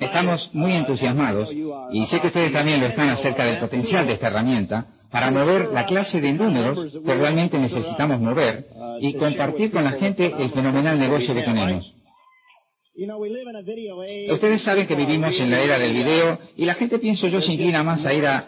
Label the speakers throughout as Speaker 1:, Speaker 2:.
Speaker 1: Estamos muy entusiasmados y sé que ustedes también lo están acerca del potencial de esta herramienta para mover la clase de números que realmente necesitamos mover y compartir con la gente el fenomenal negocio que tenemos. Ustedes saben que vivimos en la era del video y la gente, pienso yo, se inclina más a ir a,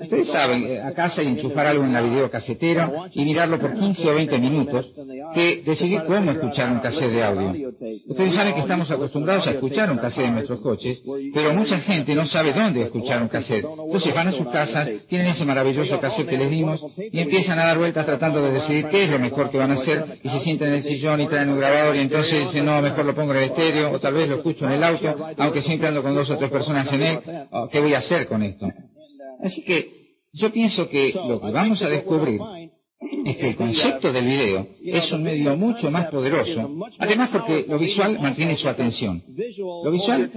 Speaker 1: ustedes saben, eh, a casa y enchufar algo en la videocasetera y mirarlo por 15 o 20 minutos que decidir cómo escuchar un cassette de audio. Ustedes saben que estamos acostumbrados a escuchar un cassette en nuestros coches, pero mucha gente no sabe dónde escuchar un cassette. Entonces van a sus casas, tienen ese maravilloso cassette que les dimos y empiezan a dar vueltas tratando de decidir qué es lo mejor que van a hacer y se sienten en el sillón y traen un grabador y entonces dicen, no, mejor lo pongo en el estéreo o tal vez lo escucho en el auto, aunque siempre ando con dos o tres personas en él, oh, ¿qué voy a hacer con esto? Así que yo pienso que lo que vamos a descubrir es que el concepto del video es un medio mucho más poderoso, además porque lo visual mantiene su atención. Lo visual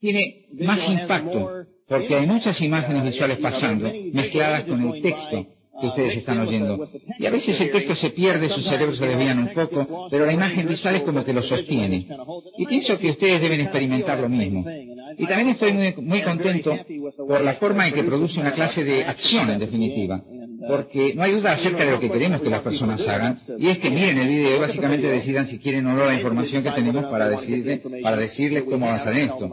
Speaker 1: tiene más impacto porque hay muchas imágenes visuales pasando mezcladas con el texto que ustedes están oyendo. Y a veces el texto se pierde, sus cerebros se desvían un poco, pero la imagen visual es como que lo sostiene. Y pienso que ustedes deben experimentar lo mismo. Y también estoy muy, muy contento por la forma en que produce una clase de acción, en definitiva. Porque no hay duda acerca de lo que queremos que las personas hagan, y es que miren el video y básicamente decidan si quieren o no la información que tenemos para, decirle, para decirles cómo avanzar en esto.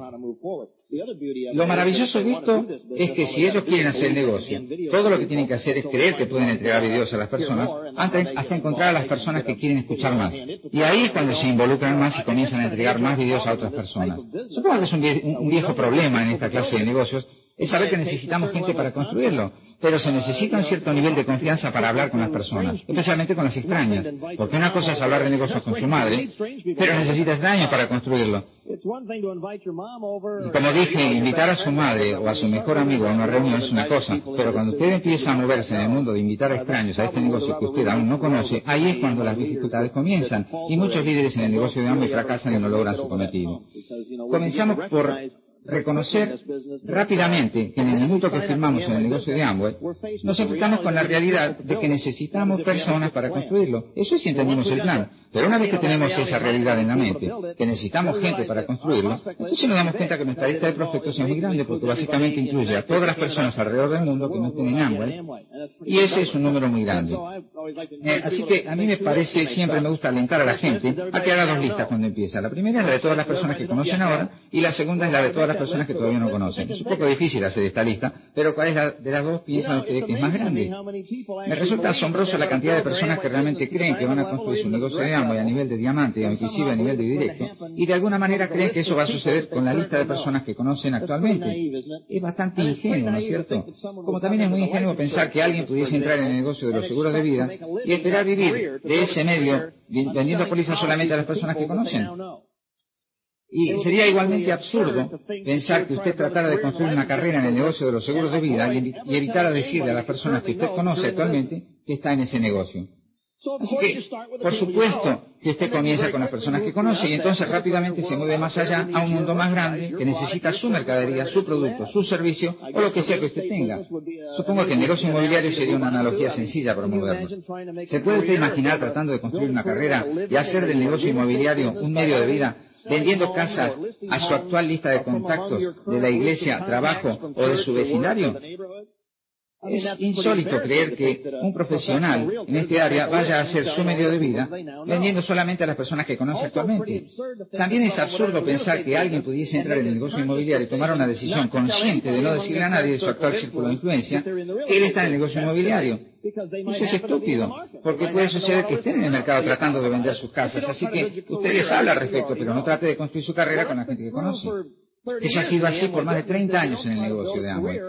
Speaker 1: Lo maravilloso de esto es que si ellos quieren hacer negocio, todo lo que tienen que hacer es creer que pueden entregar videos a las personas hasta encontrar a las personas que quieren escuchar más. Y ahí es cuando se involucran más y comienzan a entregar más videos a otras personas. Supongo que es un viejo problema en esta clase de negocios, es saber que necesitamos gente para construirlo pero se necesita un cierto nivel de confianza para hablar con las personas, especialmente con las extrañas, porque una cosa es hablar de negocios con su madre, pero necesita extraños para construirlo. Como dije, invitar a su madre o a su mejor amigo a una reunión es una cosa, pero cuando usted empieza a moverse en el mundo de invitar a extraños a este negocio que usted aún no conoce, ahí es cuando las dificultades comienzan, y muchos líderes en el negocio de hambre fracasan y no logran su cometido. Comenzamos por reconocer rápidamente que en el minuto que firmamos en el negocio de Amway, nos enfrentamos con la realidad de que necesitamos personas para construirlo. Eso es si entendimos el plan. Pero una vez que tenemos esa realidad en la mente, que necesitamos gente para construirlo, entonces nos damos cuenta que nuestra lista de prospectos es muy grande porque básicamente incluye a todas las personas alrededor del mundo que no estén en Amway, y ese es un número muy grande. Eh, así que a mí me parece, siempre me gusta alentar a la gente a que haga dos listas cuando empieza. La primera es la de todas las personas que conocen ahora y la segunda es la de todas las personas que todavía no conocen. Es un poco difícil hacer esta lista, pero ¿cuál es la de las dos piensan ustedes que es más grande? Me resulta asombroso la cantidad de personas que realmente creen que van a construir su negocio de y a nivel de diamante o inclusive a nivel de directo y de alguna manera creen que eso va a suceder con la lista de personas que conocen actualmente. Es bastante ingenuo, ¿no es cierto? Como también es muy ingenuo pensar que alguien pudiese entrar en el negocio de los seguros de vida y esperar vivir de ese medio vendiendo pólizas solamente a las personas que conocen. Y sería igualmente absurdo pensar que usted tratara de construir una carrera en el negocio de los seguros de vida y evitara decirle a las personas que usted conoce actualmente que está en ese negocio. Así que, por supuesto, que usted comienza con las personas que conoce y entonces rápidamente se mueve más allá a un mundo más grande que necesita su mercadería, su producto, su servicio o lo que sea que usted tenga. Supongo que el negocio inmobiliario sería una analogía sencilla para moverlo. ¿Se puede usted imaginar tratando de construir una carrera y hacer del negocio inmobiliario un medio de vida vendiendo casas a su actual lista de contactos de la iglesia, trabajo o de su vecindario? Es insólito creer que un profesional en este área vaya a hacer su medio de vida vendiendo solamente a las personas que conoce actualmente. También es absurdo pensar que alguien pudiese entrar en el negocio inmobiliario y tomar una decisión consciente de no decirle a nadie de su actual círculo de influencia que él está en el negocio inmobiliario. Eso es estúpido, porque puede suceder que estén en el mercado tratando de vender sus casas. Así que ustedes hablan al respecto, pero no trate de construir su carrera con la gente que conoce. Eso ha sido así por más de 30 años en el negocio de Amway.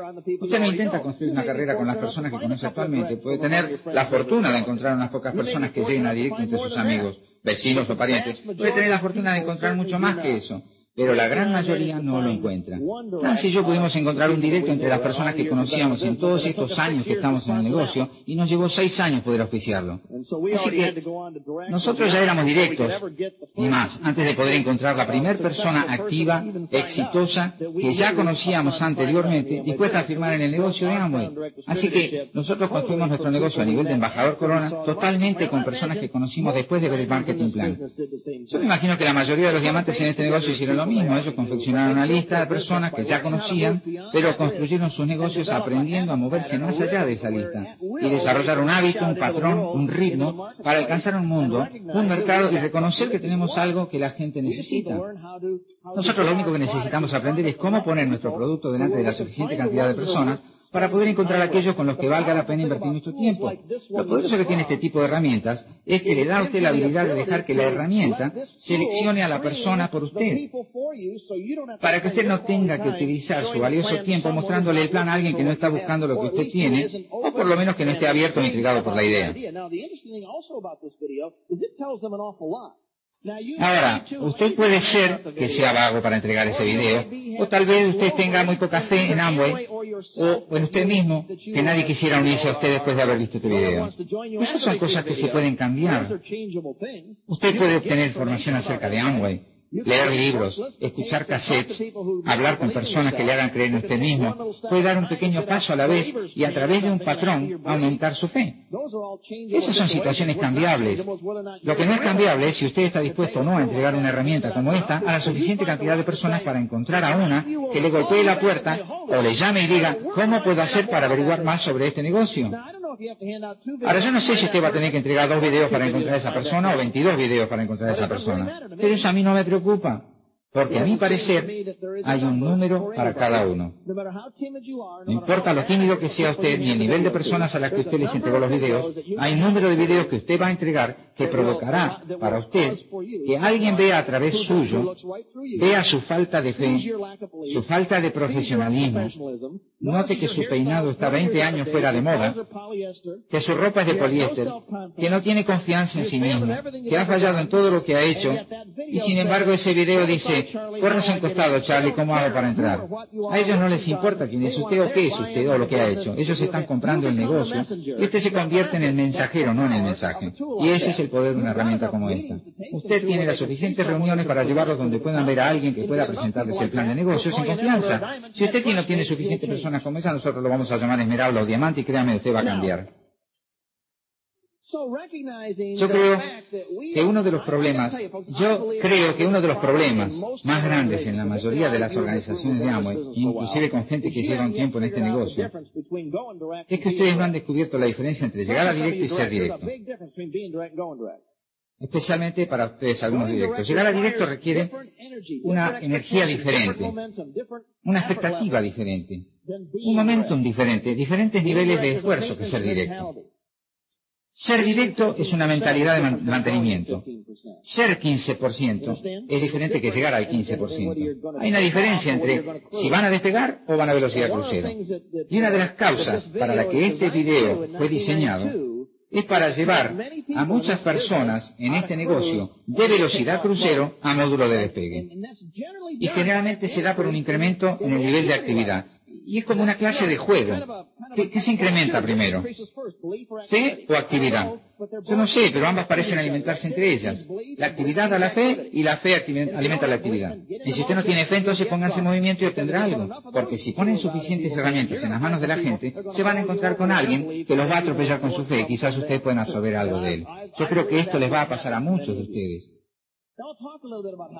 Speaker 1: Usted no intenta construir una carrera con las personas que conoce actualmente. Puede tener la fortuna de encontrar unas pocas personas que lleguen a directo entre sus amigos, vecinos o parientes. Puede tener la fortuna de encontrar mucho más que eso pero la gran mayoría no lo encuentra. Nancy y yo pudimos encontrar un directo entre las personas que conocíamos en todos estos años que estamos en el negocio y nos llevó seis años poder oficiarlo. Así que nosotros ya éramos directos y más, antes de poder encontrar la primera persona activa, exitosa, que ya conocíamos anteriormente, dispuesta a firmar en el negocio de Amway. Así que nosotros construimos nuestro negocio a nivel de embajador Corona totalmente con personas que conocimos después de ver el marketing plan. Yo me imagino que la mayoría de los diamantes en este negocio hicieron lo mismo. Ellos confeccionaron una lista de personas que ya conocían, pero construyeron sus negocios aprendiendo a moverse más allá de esa lista y desarrollar un hábito, un patrón, un ritmo para alcanzar un mundo, un mercado y reconocer que tenemos algo que la gente necesita. Nosotros lo único que necesitamos aprender es cómo poner nuestro producto delante de la suficiente cantidad de personas para poder encontrar aquellos con los que valga la pena invertir nuestro tiempo. Lo poderoso que tiene este tipo de herramientas es que le da a usted la habilidad de dejar que la herramienta seleccione a la persona por usted, para que usted no tenga que utilizar su valioso tiempo mostrándole el plan a alguien que no está buscando lo que usted tiene, o por lo menos que no esté abierto o intrigado por la idea. Ahora, usted puede ser que sea vago para entregar ese video, o tal vez usted tenga muy poca fe en Amway, o en usted mismo, que nadie quisiera unirse a usted después de haber visto este video. Esas son cosas que se pueden cambiar. Usted puede obtener información acerca de Amway, leer libros, escuchar cassettes, hablar con personas que le hagan creer en usted mismo, puede dar un pequeño paso a la vez y a través de un patrón aumentar su fe. Esas son situaciones cambiables. Lo que no es cambiable es si usted está dispuesto o no a entregar una herramienta como esta a la suficiente cantidad de personas para encontrar a una que le golpee la puerta o le llame y diga, ¿cómo puedo hacer para averiguar más sobre este negocio? Ahora yo no sé si usted va a tener que entregar dos videos para encontrar a esa persona o 22 videos para encontrar a esa persona. Pero eso a mí no me preocupa. Porque a mi parecer hay un número para cada uno. No importa lo tímido que sea usted ni el nivel de personas a las que usted les entregó los videos, hay un número de videos que usted va a entregar que provocará para usted que alguien vea a través suyo, vea su falta de fe, su falta de profesionalismo, note que su peinado está 20 años fuera de moda, que su ropa es de poliéster, que no tiene confianza en sí mismo, que ha fallado en todo lo que ha hecho, y sin embargo ese video dice, corres un costado Charlie, ¿cómo hago para entrar? A ellos no les importa quién es usted o qué es usted o lo que ha hecho, ellos están comprando el negocio, y usted se convierte en el mensajero, no en el mensaje. Y ese es el poder de una herramienta como esta. Usted tiene las suficientes reuniones para llevarlos donde puedan ver a alguien que pueda presentarles el plan de negocios en confianza. Si usted no tiene suficientes personas como esa, nosotros lo vamos a llamar esmeralda o diamante y créame, usted va a cambiar. Yo creo que uno de los problemas, yo creo que uno de los problemas más grandes en la mayoría de las organizaciones de Amway, inclusive con gente que lleva un tiempo en este negocio, es que ustedes no han descubierto la diferencia entre llegar a directo y ser directo. Especialmente para ustedes algunos directos. Llegar a directo requiere una energía diferente, una expectativa diferente, un momentum diferente, diferentes niveles de esfuerzo que ser directo. Ser directo es una mentalidad de mantenimiento. Ser 15% es diferente que llegar al 15%. Hay una diferencia entre si van a despegar o van a velocidad crucero. Y una de las causas para la que este video fue diseñado es para llevar a muchas personas en este negocio de velocidad crucero a módulo de despegue. Y generalmente se da por un incremento en el nivel de actividad y es como una clase de juego. ¿Qué, se incrementa primero? ¿Fe o actividad? Yo no sé, pero ambas parecen alimentarse entre ellas. La actividad da la fe y la fe alimenta la actividad. Y si usted no tiene fe, entonces póngase en movimiento y obtendrá algo. Porque si ponen suficientes herramientas en las manos de la gente, se van a encontrar con alguien que los va a atropellar con su fe quizás ustedes puedan absorber algo de él. Yo creo que esto les va a pasar a muchos de ustedes.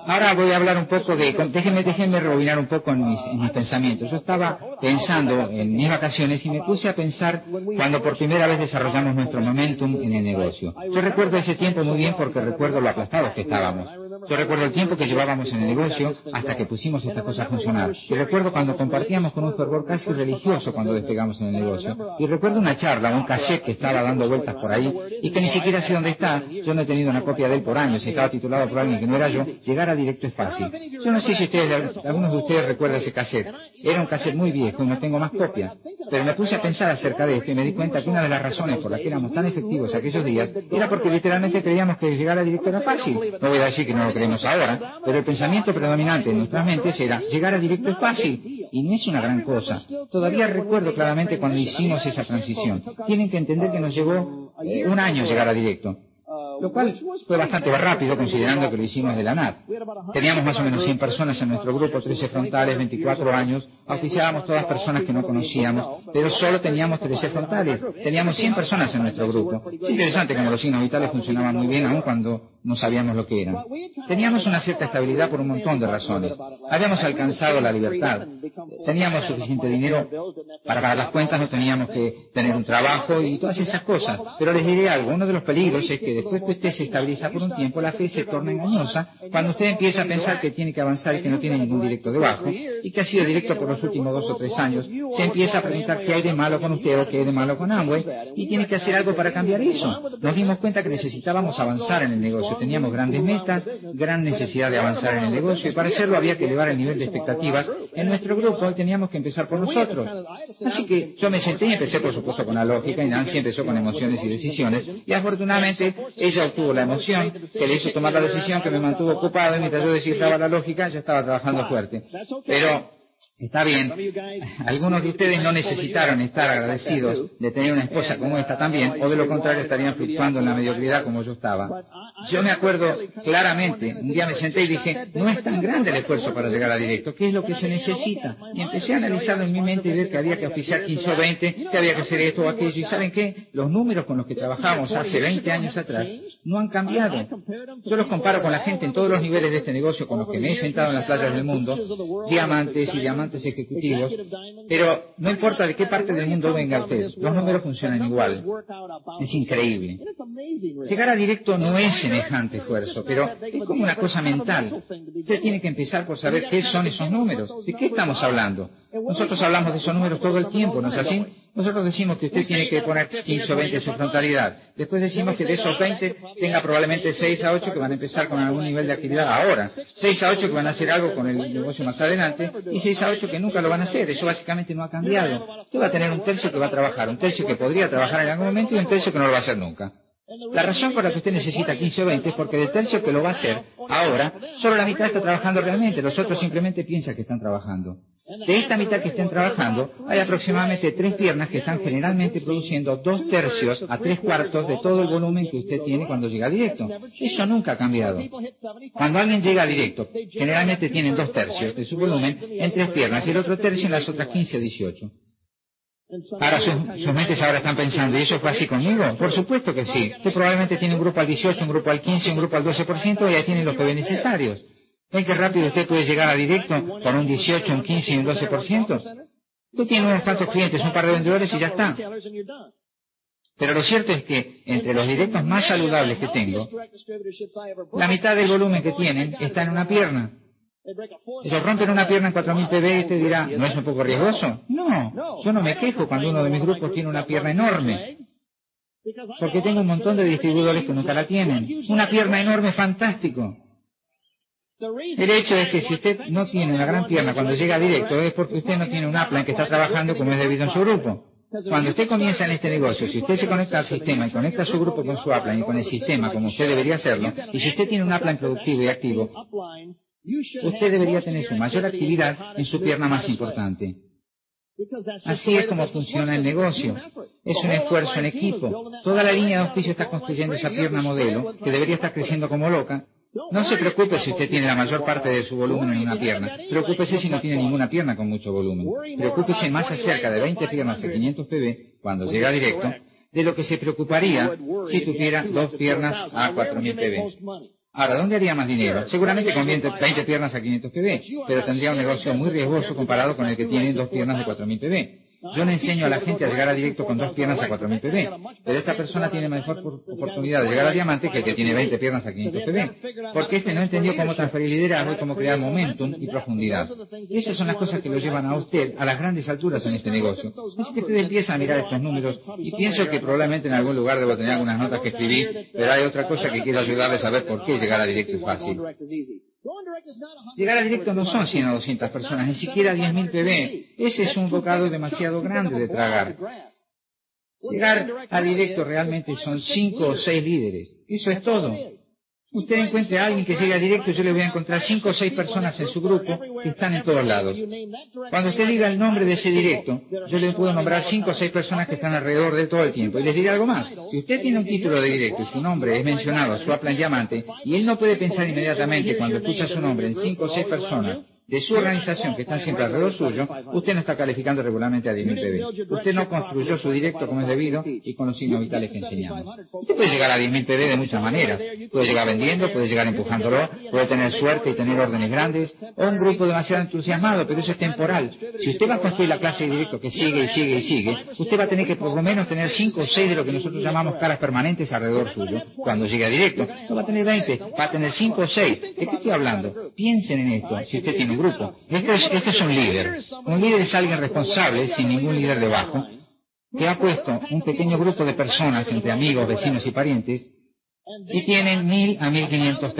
Speaker 1: Ahora voy a hablar un poco de, déjenme, déjenme rebobinar un poco en mis, en mis, pensamientos. Yo estaba pensando en mis vacaciones y me puse a pensar cuando por primera vez desarrollamos nuestro momentum en el negocio. Yo recuerdo ese tiempo muy bien porque recuerdo lo aplastados que estábamos. Yo recuerdo el tiempo que llevábamos en el negocio hasta que pusimos estas cosas a funcionar. Y recuerdo cuando compartíamos con un fervor casi religioso cuando despegamos en el negocio. Y recuerdo una charla, un cassette que estaba dando vueltas por ahí y que ni siquiera sé dónde está. Yo no he tenido una copia de él por años. Estaba titulado por alguien que no era yo. Llegar a directo es fácil. Yo no sé si ustedes, algunos de ustedes recuerdan ese cassette. Era un cassette muy viejo y no tengo más copias. Pero me puse a pensar acerca de esto y me di cuenta que una de las razones por las que éramos tan efectivos aquellos días era porque literalmente creíamos que llegar a directo era fácil. No voy a decir que no creemos ahora, pero el pensamiento predominante en nuestras mentes era llegar a directo es fácil. Y no es una gran cosa. Todavía recuerdo claramente cuando hicimos esa transición. Tienen que entender que nos llevó eh, un año llegar a directo lo cual fue bastante rápido considerando que lo hicimos de la nada. Teníamos más o menos 100 personas en nuestro grupo, 13 frontales, 24 años, auspiciábamos todas personas que no conocíamos, pero solo teníamos 13 frontales. Teníamos 100 personas en nuestro grupo. Es interesante como los signos vitales funcionaban muy bien aun cuando no sabíamos lo que eran. Teníamos una cierta estabilidad por un montón de razones. Habíamos alcanzado la libertad. Teníamos suficiente dinero para pagar las cuentas, no teníamos que tener un trabajo y todas esas cosas. Pero les diré algo, uno de los peligros es que después que usted se estabiliza por un tiempo, la fe se torna engañosa cuando usted empieza a pensar que tiene que avanzar y que no tiene ningún directo debajo y que ha sido directo por los últimos dos o tres años, se empieza a preguntar qué hay de malo con usted o qué hay de malo con Amway y tiene que hacer algo para cambiar eso. Nos dimos cuenta que necesitábamos avanzar en el negocio, teníamos grandes metas, gran necesidad de avanzar en el negocio y para hacerlo había que elevar el nivel de expectativas en nuestro grupo y teníamos que empezar por nosotros. Así que yo me senté y empecé por supuesto con la lógica y Nancy empezó con emociones y decisiones y afortunadamente ella obtuvo la emoción que le hizo tomar la decisión que me mantuvo ocupado y mientras yo descifraba la lógica ya estaba trabajando fuerte. Pero Está bien. Algunos de ustedes no necesitaron estar agradecidos de tener una esposa como esta también, o de lo contrario estarían fluctuando en la mediocridad como yo estaba. Yo me acuerdo claramente, un día me senté y dije, no es tan grande el esfuerzo para llegar a directo, ¿qué es lo que se necesita? Y empecé a analizarlo en mi mente y ver que había que oficiar 15 o 20, que había que hacer esto o aquello. Y ¿saben qué? Los números con los que trabajamos hace 20 años atrás no han cambiado. Yo los comparo con la gente en todos los niveles de este negocio con los que me he sentado en las playas del mundo, diamantes y diamantes ejecutivos, pero no importa de qué parte del mundo venga usted, los números funcionan igual. Es increíble. Llegar a directo no es semejante esfuerzo, pero es como una cosa mental. Usted tiene que empezar por saber qué son esos números, de qué estamos hablando. Nosotros hablamos de esos números todo el tiempo, ¿no es así? Nosotros decimos que usted tiene que poner 15 o 20 en su frontalidad. Después decimos que de esos 20 tenga probablemente 6 a 8 que van a empezar con algún nivel de actividad ahora. 6 a 8 que van a hacer algo con el negocio más adelante y 6 a 8 que nunca lo van a hacer. Eso básicamente no ha cambiado. Usted va a tener un tercio que va a trabajar, un tercio que podría trabajar en algún momento y un tercio que no lo va a hacer nunca. La razón por la que usted necesita 15 o 20 es porque del tercio que lo va a hacer ahora, solo la mitad está trabajando realmente, los otros simplemente piensan que están trabajando. De esta mitad que estén trabajando, hay aproximadamente tres piernas que están generalmente produciendo dos tercios a tres cuartos de todo el volumen que usted tiene cuando llega directo. Eso nunca ha cambiado. Cuando alguien llega directo, generalmente tienen dos tercios de su volumen en tres piernas y el otro tercio en las otras 15 o 18. Ahora sus, mentes ahora están pensando, ¿y eso fue así conmigo? Por supuesto que sí. Usted probablemente tiene un grupo al 18, un grupo al 15, un grupo al 12% y ahí tiene los que ve necesarios. ¿Ven qué rápido usted puede llegar a directo con un 18, un 15 y un 12%? Usted tiene unos cuantos clientes, un par de vendedores y ya está. Pero lo cierto es que entre los directos más saludables que tengo, la mitad del volumen que tienen está en una pierna. Ellos rompen una pierna en 4.000 pb y usted dirá, ¿no es un poco riesgoso? No, yo no me quejo cuando uno de mis grupos tiene una pierna enorme. Porque tengo un montón de distribuidores que nunca la tienen. Una pierna enorme fantástico. El hecho es que si usted no tiene una gran pierna cuando llega directo es porque usted no tiene un upline que está trabajando como es debido en su grupo. Cuando usted comienza en este negocio, si usted se conecta al sistema y conecta su grupo con su upline y con el sistema como usted debería hacerlo, y si usted tiene un upline productivo y activo, usted debería tener su mayor actividad en su pierna más importante. Así es como funciona el negocio. Es un esfuerzo en equipo. Toda la línea de auspicio está construyendo esa pierna modelo, que debería estar creciendo como loca, no se preocupe si usted tiene la mayor parte de su volumen en una pierna. Preocúpese si no tiene ninguna pierna con mucho volumen. Preocúpese más acerca de 20 piernas de 500 pb cuando llega directo de lo que se preocuparía si tuviera dos piernas a 4000 pb. Ahora, ¿dónde haría más dinero? Seguramente con 20 piernas a 500 pb, pero tendría un negocio muy riesgoso comparado con el que tiene dos piernas de 4000 pb. Yo le enseño a la gente a llegar a directo con dos piernas a 4000 pb, pero esta persona tiene mejor oportunidad de llegar a diamante que el que tiene 20 piernas a 500 pb, porque este no entendió cómo transferir liderazgo y cómo crear momentum y profundidad. Y esas son las cosas que lo llevan a usted a las grandes alturas en este negocio. Así que usted empieza a mirar estos números y pienso que probablemente en algún lugar debo tener algunas notas que escribir, pero hay otra cosa que quiero ayudarles a ver por qué llegar a directo es fácil. Llegar a directo no son 100 o 200 personas, ni siquiera 10.000 pb. Ese es un bocado demasiado grande de tragar. Llegar a directo realmente son 5 o 6 líderes. Eso es todo usted encuentre a alguien que llegue directo, yo le voy a encontrar cinco o seis personas en su grupo que están en todos lados. Cuando usted diga el nombre de ese directo, yo le puedo nombrar cinco o seis personas que están alrededor de todo el tiempo. Y les diré algo más. Si usted tiene un título de directo y su nombre es mencionado, su plan diamante, y él no puede pensar inmediatamente cuando escucha su nombre en cinco o seis personas de su organización que están siempre alrededor suyo, usted no está calificando regularmente a 10.000 PB. Usted no construyó su directo como es debido y con los signos vitales que enseñamos. Usted puede llegar a 10.000 PB de muchas maneras. Puede llegar vendiendo, puede llegar empujándolo, puede tener suerte y tener órdenes grandes, o un grupo demasiado entusiasmado, pero eso es temporal. Si usted va a construir la clase de directo que sigue y sigue y sigue, usted va a tener que por lo menos tener 5 o 6 de lo que nosotros llamamos caras permanentes alrededor suyo. Cuando llegue a directo, no va a tener 20, va a tener 5 o 6. ¿De qué estoy hablando? Piensen en esto, si usted tiene grupo. Este es, este es un líder. Un líder es alguien responsable, sin ningún líder debajo, que ha puesto un pequeño grupo de personas entre amigos, vecinos y parientes y tienen 1000 a 1500 PB.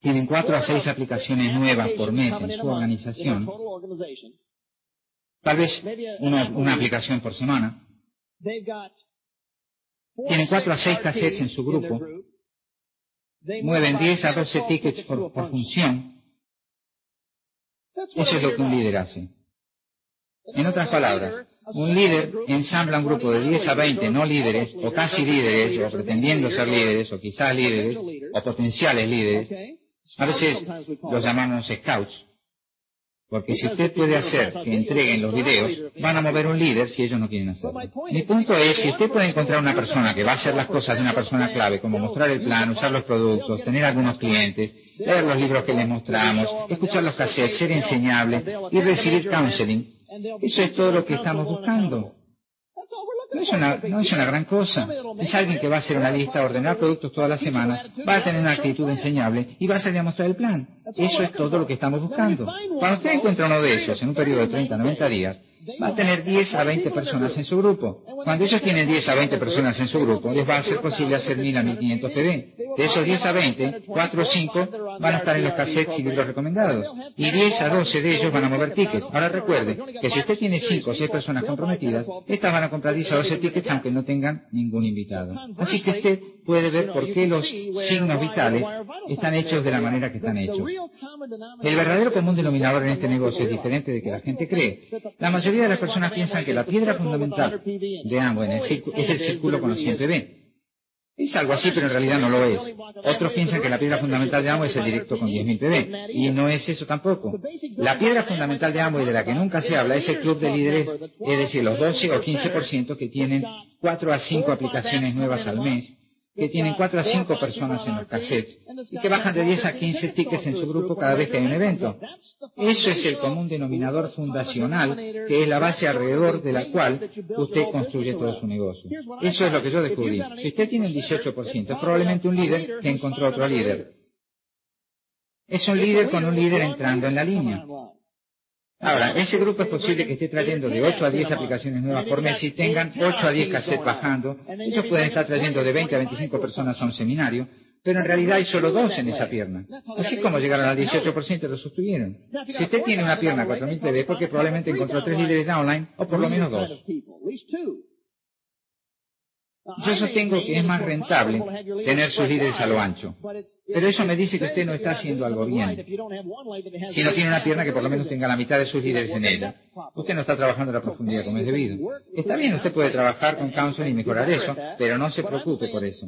Speaker 1: Tienen 4 a 6 aplicaciones nuevas por mes en su organización. Tal vez una, una aplicación por semana. Tienen 4 a 6 cassettes en su grupo. Mueven 10 a 12 tickets por, por función. Eso es lo que un líder hace. En otras palabras, un líder ensambla un grupo de 10 a 20 no líderes, o casi líderes, o pretendiendo ser líderes, o quizás líderes, o potenciales líderes. A veces los llamamos scouts. Porque si usted puede hacer que entreguen los videos, van a mover un líder si ellos no quieren hacerlo. Mi punto es, si usted puede encontrar una persona que va a hacer las cosas de una persona clave, como mostrar el plan, usar los productos, tener algunos clientes, leer los libros que les mostramos, escuchar los cassettes, ser enseñable y recibir counseling, eso es todo lo que estamos buscando. No es, una, no es una gran cosa. Es alguien que va a hacer una lista, ordenar productos toda la semana, va a tener una actitud enseñable y va a salir a mostrar el plan. Eso es todo lo que estamos buscando. Cuando usted encuentra uno de esos en un periodo de 30 a 90 días, va a tener 10 a 20 personas en su grupo. Cuando ellos tienen 10 a 20 personas en su grupo, les va a ser posible hacer 1000 a 1500 TV. De esos 10 a 20, 4 o 5 van a estar en los cassettes y libros recomendados. Y 10 a 12 de ellos van a mover tickets. Ahora recuerde que si usted tiene 5 o 6 personas comprometidas, estas van a comprar 10 a 12 tickets aunque no tengan ningún invitado. Así que usted puede ver por qué los signos vitales están hechos de la manera que están hechos. El verdadero común denominador en este negocio es diferente de que la gente cree. La mayoría de las personas piensan que la piedra fundamental de Amway es el círculo con los 100 PB. Es algo así, pero en realidad no lo es. Otros piensan que la piedra fundamental de Amway es el directo con 10.000 PB, y no es eso tampoco. La piedra fundamental de Amway de la que nunca se habla es el club de líderes, es decir, los 12 o 15% que tienen 4 a 5 aplicaciones nuevas al mes, que tienen 4 a 5 personas en los cassettes y que bajan de 10 a 15 tickets en su grupo cada vez que hay un evento. Eso es el común denominador fundacional, que es la base alrededor de la cual usted construye todo su negocio. Eso es lo que yo descubrí. Si usted tiene un 18%, es probablemente un líder que encontró otro líder. Es un líder con un líder entrando en la línea. Ahora, ese grupo es posible que esté trayendo de 8 a 10 aplicaciones nuevas por mes y tengan 8 a 10 cassettes bajando. Ellos pueden estar trayendo de 20 a 25 personas a un seminario, pero en realidad hay solo dos en esa pierna. Así como llegaron al 18% lo sostuvieron. Si usted tiene una pierna 4000 PB porque probablemente encontró tres líderes online o por lo menos dos. Yo sostengo que es más rentable tener sus líderes a lo ancho. Pero eso me dice que usted no está haciendo algo bien. Si no tiene una pierna que por lo menos tenga la mitad de sus líderes en ella, usted no está trabajando a la profundidad como es debido. Está bien, usted puede trabajar con counseling y mejorar eso, pero no se preocupe por eso.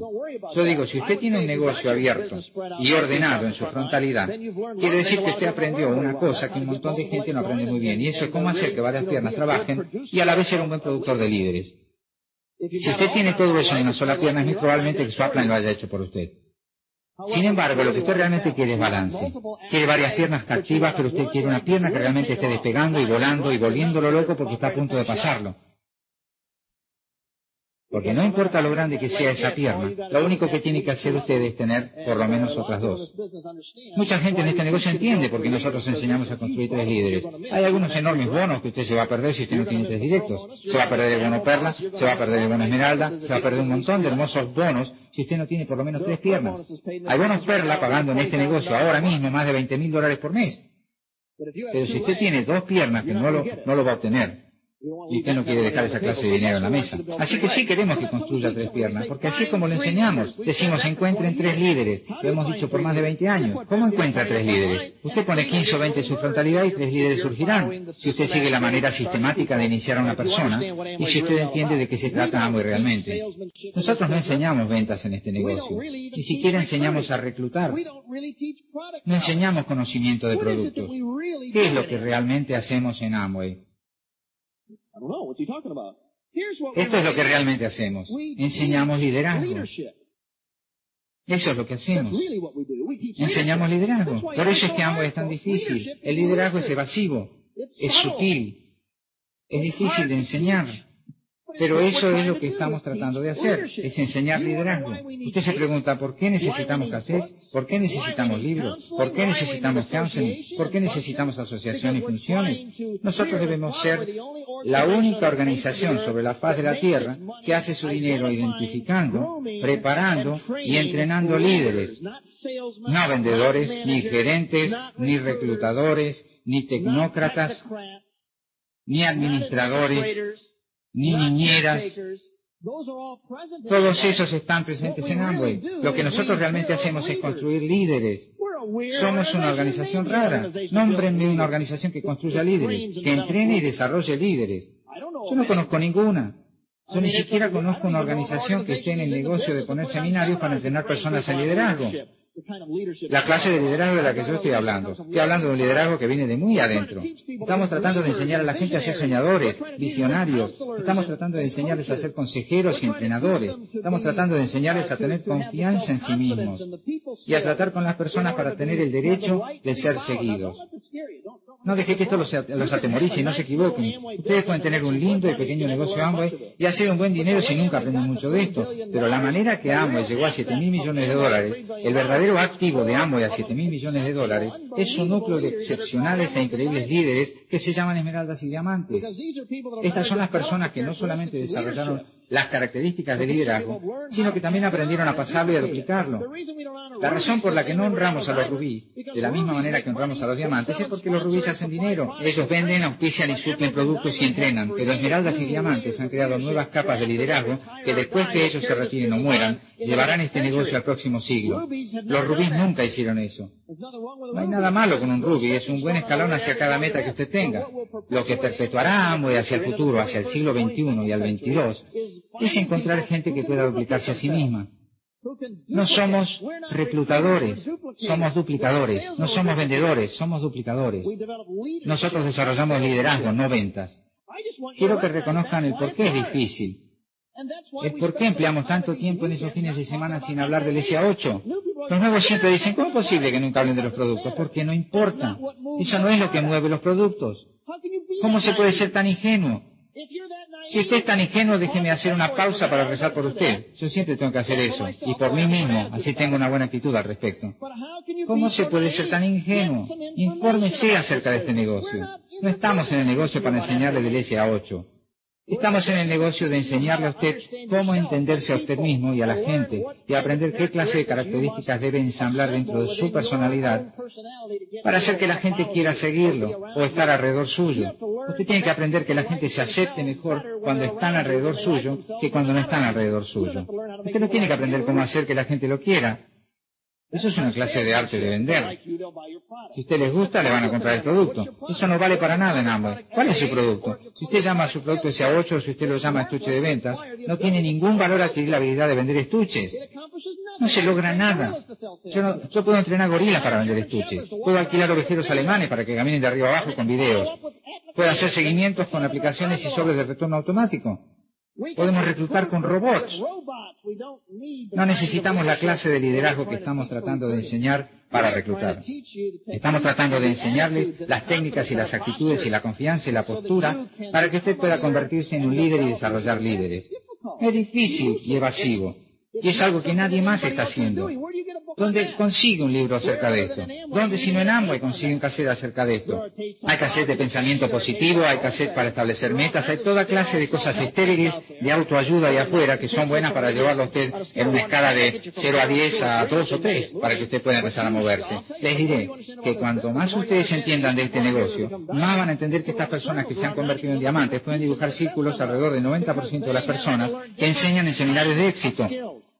Speaker 1: Yo digo, si usted tiene un negocio abierto y ordenado en su frontalidad, quiere decir que usted aprendió una cosa que un montón de gente no aprende muy bien, y eso es cómo hacer que varias piernas trabajen y a la vez ser un buen productor de líderes. Si usted tiene todo eso en una sola pierna, es muy probablemente que su upline lo haya hecho por usted. Sin embargo, lo que usted realmente quiere es balance. Quiere varias piernas activas, pero usted quiere una pierna que realmente esté despegando y volando y volviéndolo loco porque está a punto de pasarlo. Porque no importa lo grande que sea esa pierna, lo único que tiene que hacer usted es tener por lo menos otras dos. Mucha gente en este negocio entiende porque nosotros enseñamos a construir tres líderes. Hay algunos enormes bonos que usted se va a perder si usted no tiene tres directos. Se va a perder el bono perla, se va a perder el bono esmeralda, se va a perder un montón de hermosos bonos si usted no tiene por lo menos tres piernas. Hay bonos perla pagando en este negocio ahora mismo más de 20 mil dólares por mes. Pero si usted tiene dos piernas que no lo, no lo va a obtener, y usted no quiere dejar esa clase de dinero en la mesa. Así que sí queremos que construya tres piernas, porque así es como lo enseñamos. Decimos, encuentren tres líderes. Lo hemos dicho por más de 20 años. ¿Cómo encuentra tres líderes? Usted pone 15 o 20 en su frontalidad y tres líderes surgirán. Si usted sigue la manera sistemática de iniciar a una persona y si usted entiende de qué se trata Amway realmente. Nosotros no enseñamos ventas en este negocio. Ni siquiera enseñamos a reclutar. No enseñamos conocimiento de productos. ¿Qué es lo que realmente hacemos en Amway? Esto es lo que realmente hacemos. Enseñamos liderazgo. Eso es lo que hacemos. Enseñamos liderazgo. Por eso es que Amway es tan difícil. El liderazgo es evasivo, es sutil, es difícil de enseñar. Pero eso es lo que estamos tratando de hacer, es enseñar liderazgo. Usted se pregunta, ¿por qué necesitamos cassettes? ¿Por qué necesitamos libros? ¿Por qué necesitamos counseling? ¿Por qué necesitamos asociación y funciones? Nosotros debemos ser la única organización sobre la faz de la Tierra que hace su dinero identificando, preparando y entrenando líderes, no vendedores, ni gerentes, ni reclutadores, ni tecnócratas, ni administradores, ni niñeras. Todos esos están presentes en Amway. Lo que nosotros realmente hacemos es construir líderes. Somos una organización rara. Nómbrenme una organización que construya líderes, que entrene y desarrolle líderes. Yo no conozco ninguna. Yo ni siquiera conozco una organización que esté en el negocio de poner seminarios para entrenar personas en liderazgo. La clase de liderazgo de la que yo estoy hablando. Estoy hablando de un liderazgo que viene de muy adentro. Estamos tratando de enseñar a la gente a ser soñadores, visionarios. Estamos tratando de enseñarles a ser consejeros y entrenadores. Estamos tratando de enseñarles a tener confianza en sí mismos y a tratar con las personas para tener el derecho de ser seguidos. No deje que esto los, atemorice y no se equivoquen. Ustedes pueden tener un lindo y pequeño negocio Amway y hacer un buen dinero si nunca aprenden mucho de esto. Pero la manera que Amway llegó a 7 mil millones de dólares, el verdadero activo de Amway a 7 mil millones de dólares, es un núcleo de excepcionales e increíbles líderes que se llaman esmeraldas y diamantes. Estas son las personas que no solamente desarrollaron las características de liderazgo, sino que también aprendieron a pasarlo y a duplicarlo. La razón por la que no honramos a los rubíes de la misma manera que honramos a los diamantes es porque los rubíes hacen dinero. Ellos venden, auspician y suplen productos y entrenan, pero esmeraldas y diamantes han creado nuevas capas de liderazgo que después que ellos se retiren o mueran, llevarán este negocio al próximo siglo. Los rubíes nunca hicieron eso. No hay nada malo con un rubí, es un buen escalón hacia cada meta que usted tenga. Lo que perpetuará Amway hacia el futuro, hacia el siglo XXI y al XXII, es encontrar gente que pueda duplicarse a sí misma. No somos reclutadores, somos duplicadores. No somos vendedores, somos duplicadores. Nosotros desarrollamos liderazgo, no ventas. Quiero que reconozcan el por qué es difícil. El por qué empleamos tanto tiempo en esos fines de semana sin hablar del SA8. Los nuevos siempre dicen, ¿cómo es posible que nunca hablen de los productos? Porque no importa. Eso no es lo que mueve los productos. ¿Cómo se puede ser tan ingenuo? Si usted es tan ingenuo, déjeme hacer una pausa para rezar por usted. Yo siempre tengo que hacer eso. Y por mí mismo, así tengo una buena actitud al respecto. ¿Cómo se puede ser tan ingenuo? Infórmese acerca de este negocio. No estamos en el negocio para enseñarle del SA8. Estamos en el negocio de enseñarle a usted cómo entenderse a usted mismo y a la gente y aprender qué clase de características debe ensamblar dentro de su personalidad para hacer que la gente quiera seguirlo o estar alrededor suyo. Usted tiene que aprender que la gente se acepte mejor cuando están alrededor suyo que cuando no están alrededor suyo. Usted no tiene que aprender cómo hacer que la gente lo quiera, eso es una clase de arte de vender. Si usted les gusta, le van a comprar el producto. Eso no vale para nada en ambos. ¿Cuál es su producto? Si usted llama a su producto SA8 o si usted lo llama estuche de ventas, no tiene ningún valor adquirir la habilidad de vender estuches. No se logra nada. Yo, yo puedo entrenar gorilas para vender estuches. Puedo alquilar ovejeros alemanes para que caminen de arriba abajo con videos. Puedo hacer seguimientos con aplicaciones y sobres de retorno automático. Podemos reclutar con robots. No necesitamos la clase de liderazgo que estamos tratando de enseñar para reclutar. Estamos tratando de enseñarles las técnicas y las actitudes y la confianza y la postura para que usted pueda convertirse en un líder y desarrollar líderes. Es difícil y evasivo. Y es algo que nadie más está haciendo. ¿Dónde consigue un libro acerca de esto? ¿Dónde si no en Amway consigue un cassette acerca de esto? Hay cassette de pensamiento positivo, hay cassette para establecer metas, hay toda clase de cosas estériles de autoayuda ahí afuera que son buenas para llevarlo a usted en una escala de 0 a 10 a 2 o 3 para que usted pueda empezar a moverse. Les diré que cuanto más ustedes entiendan de este negocio, más van a entender que estas personas que se han convertido en diamantes pueden dibujar círculos alrededor del 90% de las personas que enseñan en seminarios de éxito.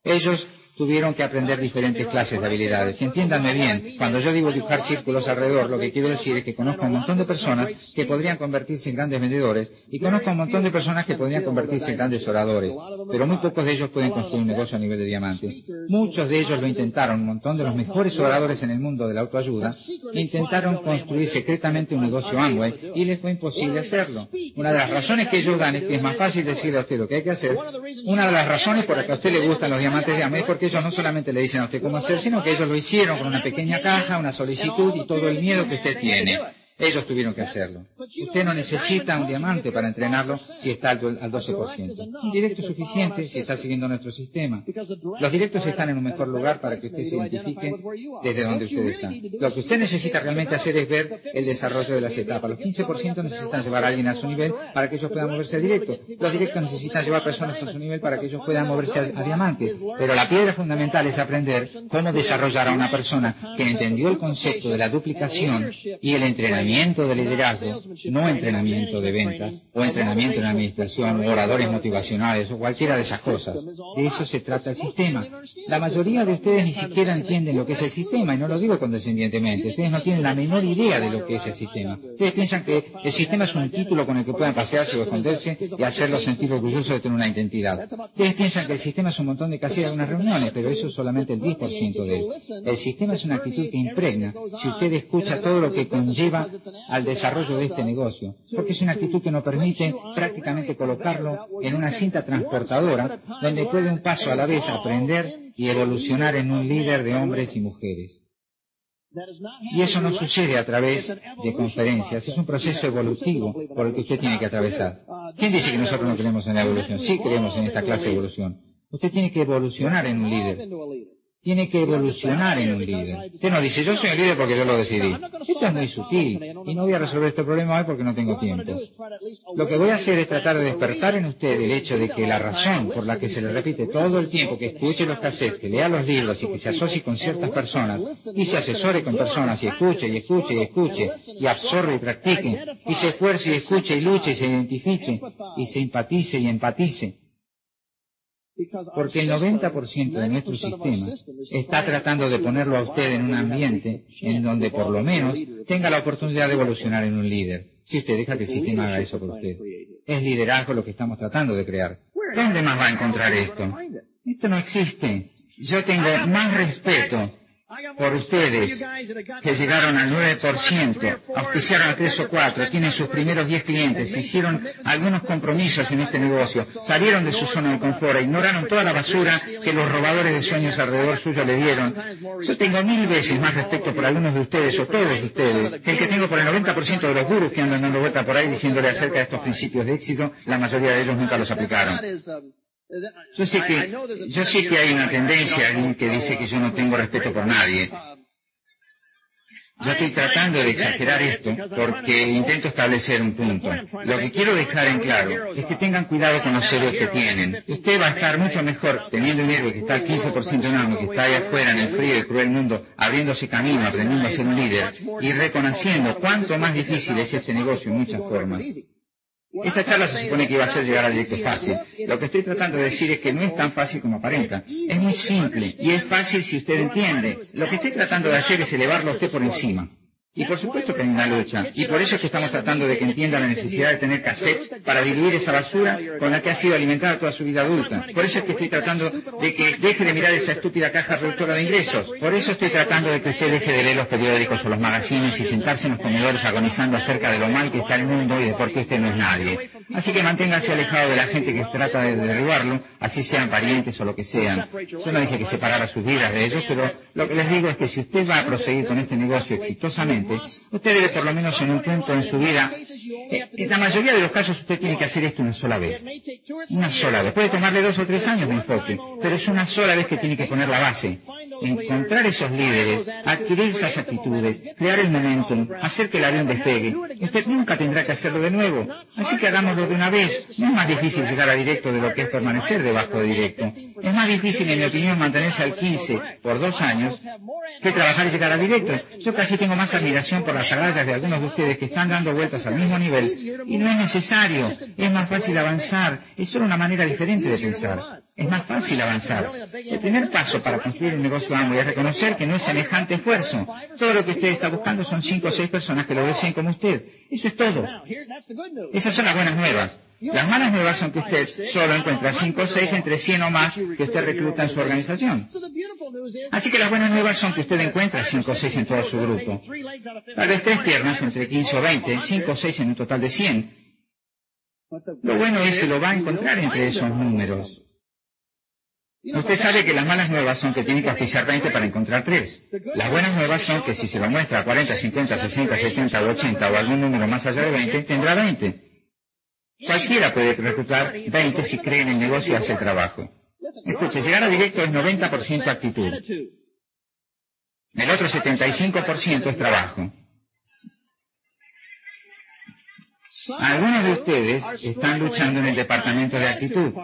Speaker 1: Ellos tuvieron que aprender diferentes clases de habilidades. Y entiéndanme bien, cuando yo digo dibujar círculos alrededor, lo que quiero decir es que conozco a un montón de personas que podrían convertirse en grandes vendedores y conozco a un montón de personas que podrían convertirse en grandes oradores, pero muy pocos de ellos pueden construir un negocio a nivel de diamantes. Muchos de ellos lo intentaron, un montón de los mejores oradores en el mundo de la autoayuda intentaron construir secretamente un negocio Amway y les fue imposible hacerlo. Una de las razones que ellos dan es que es más fácil decirle a usted lo que hay que hacer. Una de las razones por las que a usted le gustan los diamantes de Amway es porque ellos no solamente le dicen a usted cómo hacer, sino que ellos lo hicieron con una pequeña caja, una solicitud y todo el miedo que usted tiene. Ellos tuvieron que hacerlo. Usted no necesita un diamante para entrenarlo si está al 12%. Un directo es suficiente si está siguiendo nuestro sistema. Los directos están en un mejor lugar para que usted se identifique desde donde usted está. Lo que usted necesita realmente hacer es ver el desarrollo de las etapas. Los 15% necesitan llevar a alguien a su nivel para que ellos puedan moverse a directo. Los directos necesitan llevar personas a su nivel para que ellos puedan moverse a, a diamante. Pero la piedra fundamental es aprender cómo desarrollar a una persona que entendió el concepto de la duplicación y el entrenamiento entrenamiento de liderazgo, no entrenamiento de ventas, o entrenamiento en administración, oradores motivacionales, o cualquiera de esas cosas. De eso se trata el sistema. La mayoría de ustedes ni siquiera entienden lo que es el sistema, y no lo digo condescendientemente. Ustedes no tienen la menor idea de lo que es el sistema. Ustedes piensan que el sistema es un título con el que puedan pasearse o esconderse y hacerlos sentir orgullosos de tener una identidad. Ustedes piensan que el sistema es un montón de casillas de unas reuniones, pero eso es solamente el 10% de él. El sistema es una actitud que impregna si usted escucha todo lo que conlleva al desarrollo de este negocio, porque es una actitud que nos permite prácticamente colocarlo en una cinta transportadora donde puede un paso a la vez aprender y evolucionar en un líder de hombres y mujeres. Y eso no sucede a través de conferencias, es un proceso evolutivo por el que usted tiene que atravesar. ¿Quién dice que nosotros no creemos en la evolución? Sí creemos en esta clase de evolución. Usted tiene que evolucionar en un líder tiene que evolucionar en un líder. Usted no dice, yo soy un líder porque yo lo decidí. Esto es muy sutil y no voy a resolver este problema hoy porque no tengo tiempo. Lo que voy a hacer es tratar de despertar en usted el hecho de que la razón por la que se le repite todo el tiempo que escuche los cassettes, que lea los libros y que se asocie con ciertas personas y se asesore con personas y escuche y escuche y escuche y absorbe y practique y se esfuerce y escuche y luche y se identifique y se empatice y empatice porque el 90% de nuestro sistema está tratando de ponerlo a usted en un ambiente en donde por lo menos tenga la oportunidad de evolucionar en un líder. Si usted deja que el sistema haga eso por usted. Es liderazgo lo que estamos tratando de crear. ¿Dónde más va a encontrar esto? Esto no existe. Yo tengo más respeto por ustedes que llegaron al 9%, auspiciaron a 3 o 4, tienen sus primeros 10 clientes, hicieron algunos compromisos en este negocio, salieron de su zona de confort, ignoraron toda la basura que los robadores de sueños alrededor suyo le dieron. Yo tengo mil veces más respeto por algunos de ustedes o todos ustedes que el que tengo por el 90% de los gurus que andan dando vuelta por ahí diciéndole acerca de estos principios de éxito, la mayoría de ellos nunca los aplicaron. Yo sé que, yo sé que hay una tendencia que dice que yo no tengo respeto por nadie. Yo estoy tratando de exagerar esto porque intento establecer un punto. Lo que quiero dejar en claro es que tengan cuidado con los celos que tienen. Usted va a estar mucho mejor teniendo un héroe que está al 15% en que está ahí afuera en el frío y cruel mundo, abriéndose camino, aprendiendo a ser un líder y reconociendo cuánto más difícil es este negocio en muchas formas. Esta charla se supone que iba a ser llegar al directo fácil. Lo que estoy tratando de decir es que no es tan fácil como aparenta. Es muy simple y es fácil si usted entiende. Lo que estoy tratando de hacer es elevarlo a usted por encima. Y por supuesto que hay una lucha. Y por eso es que estamos tratando de que entienda la necesidad de tener cassettes para diluir esa basura con la que ha sido alimentada toda su vida adulta. Por eso es que estoy tratando de que deje de mirar esa estúpida caja reductora de ingresos. Por eso estoy tratando de que usted deje de leer los periódicos o los magazines y sentarse en los comedores agonizando acerca de lo mal que está el mundo y de por qué usted no es nadie. Así que manténgase alejado de la gente que trata de derribarlo, así sean parientes o lo que sean. Yo no dije que separara sus vidas de ellos, pero lo que les digo es que si usted va a proseguir con este negocio exitosamente, usted debe por lo menos en un punto en su vida, eh, en la mayoría de los casos usted tiene que hacer esto una sola vez. Una sola vez. Puede tomarle dos o tres años de enfoque, pero es una sola vez que tiene que poner la base encontrar esos líderes, adquirir esas actitudes, crear el momentum, hacer que el avión despegue. Usted nunca tendrá que hacerlo de nuevo. Así que hagámoslo de una vez. No es más difícil llegar a directo de lo que es permanecer debajo de directo. Es más difícil, en mi opinión, mantenerse al 15 por dos años que trabajar y llegar a directo. Yo casi tengo más admiración por las agallas de algunos de ustedes que están dando vueltas al mismo nivel y no es necesario. Es más fácil avanzar. Es solo una manera diferente de pensar es más fácil avanzar. El primer paso para construir un negocio amo es reconocer que no es semejante esfuerzo. Todo lo que usted está buscando son cinco o seis personas que lo deseen como usted. Eso es todo. Esas son las buenas nuevas. Las malas nuevas son que usted solo encuentra cinco o seis entre cien o más que usted recluta en su organización. Así que las buenas nuevas son que usted encuentra cinco o seis en todo su grupo. Tal vez tres piernas entre 15 o 20, cinco o seis en un total de 100. Lo bueno es que lo va a encontrar entre esos números. Usted sabe que las malas nuevas son que tiene que oficiar 20 para encontrar 3. Las buenas nuevas son que si se lo muestra 40, 50, 60, 70 o 80 o algún número más allá de 20, tendrá 20. Cualquiera puede reclutar 20 si cree en el negocio y hace el trabajo. Escuche, llegar a directo es 90% actitud. El otro 75% es trabajo. Algunos de ustedes están luchando en el departamento de actitud.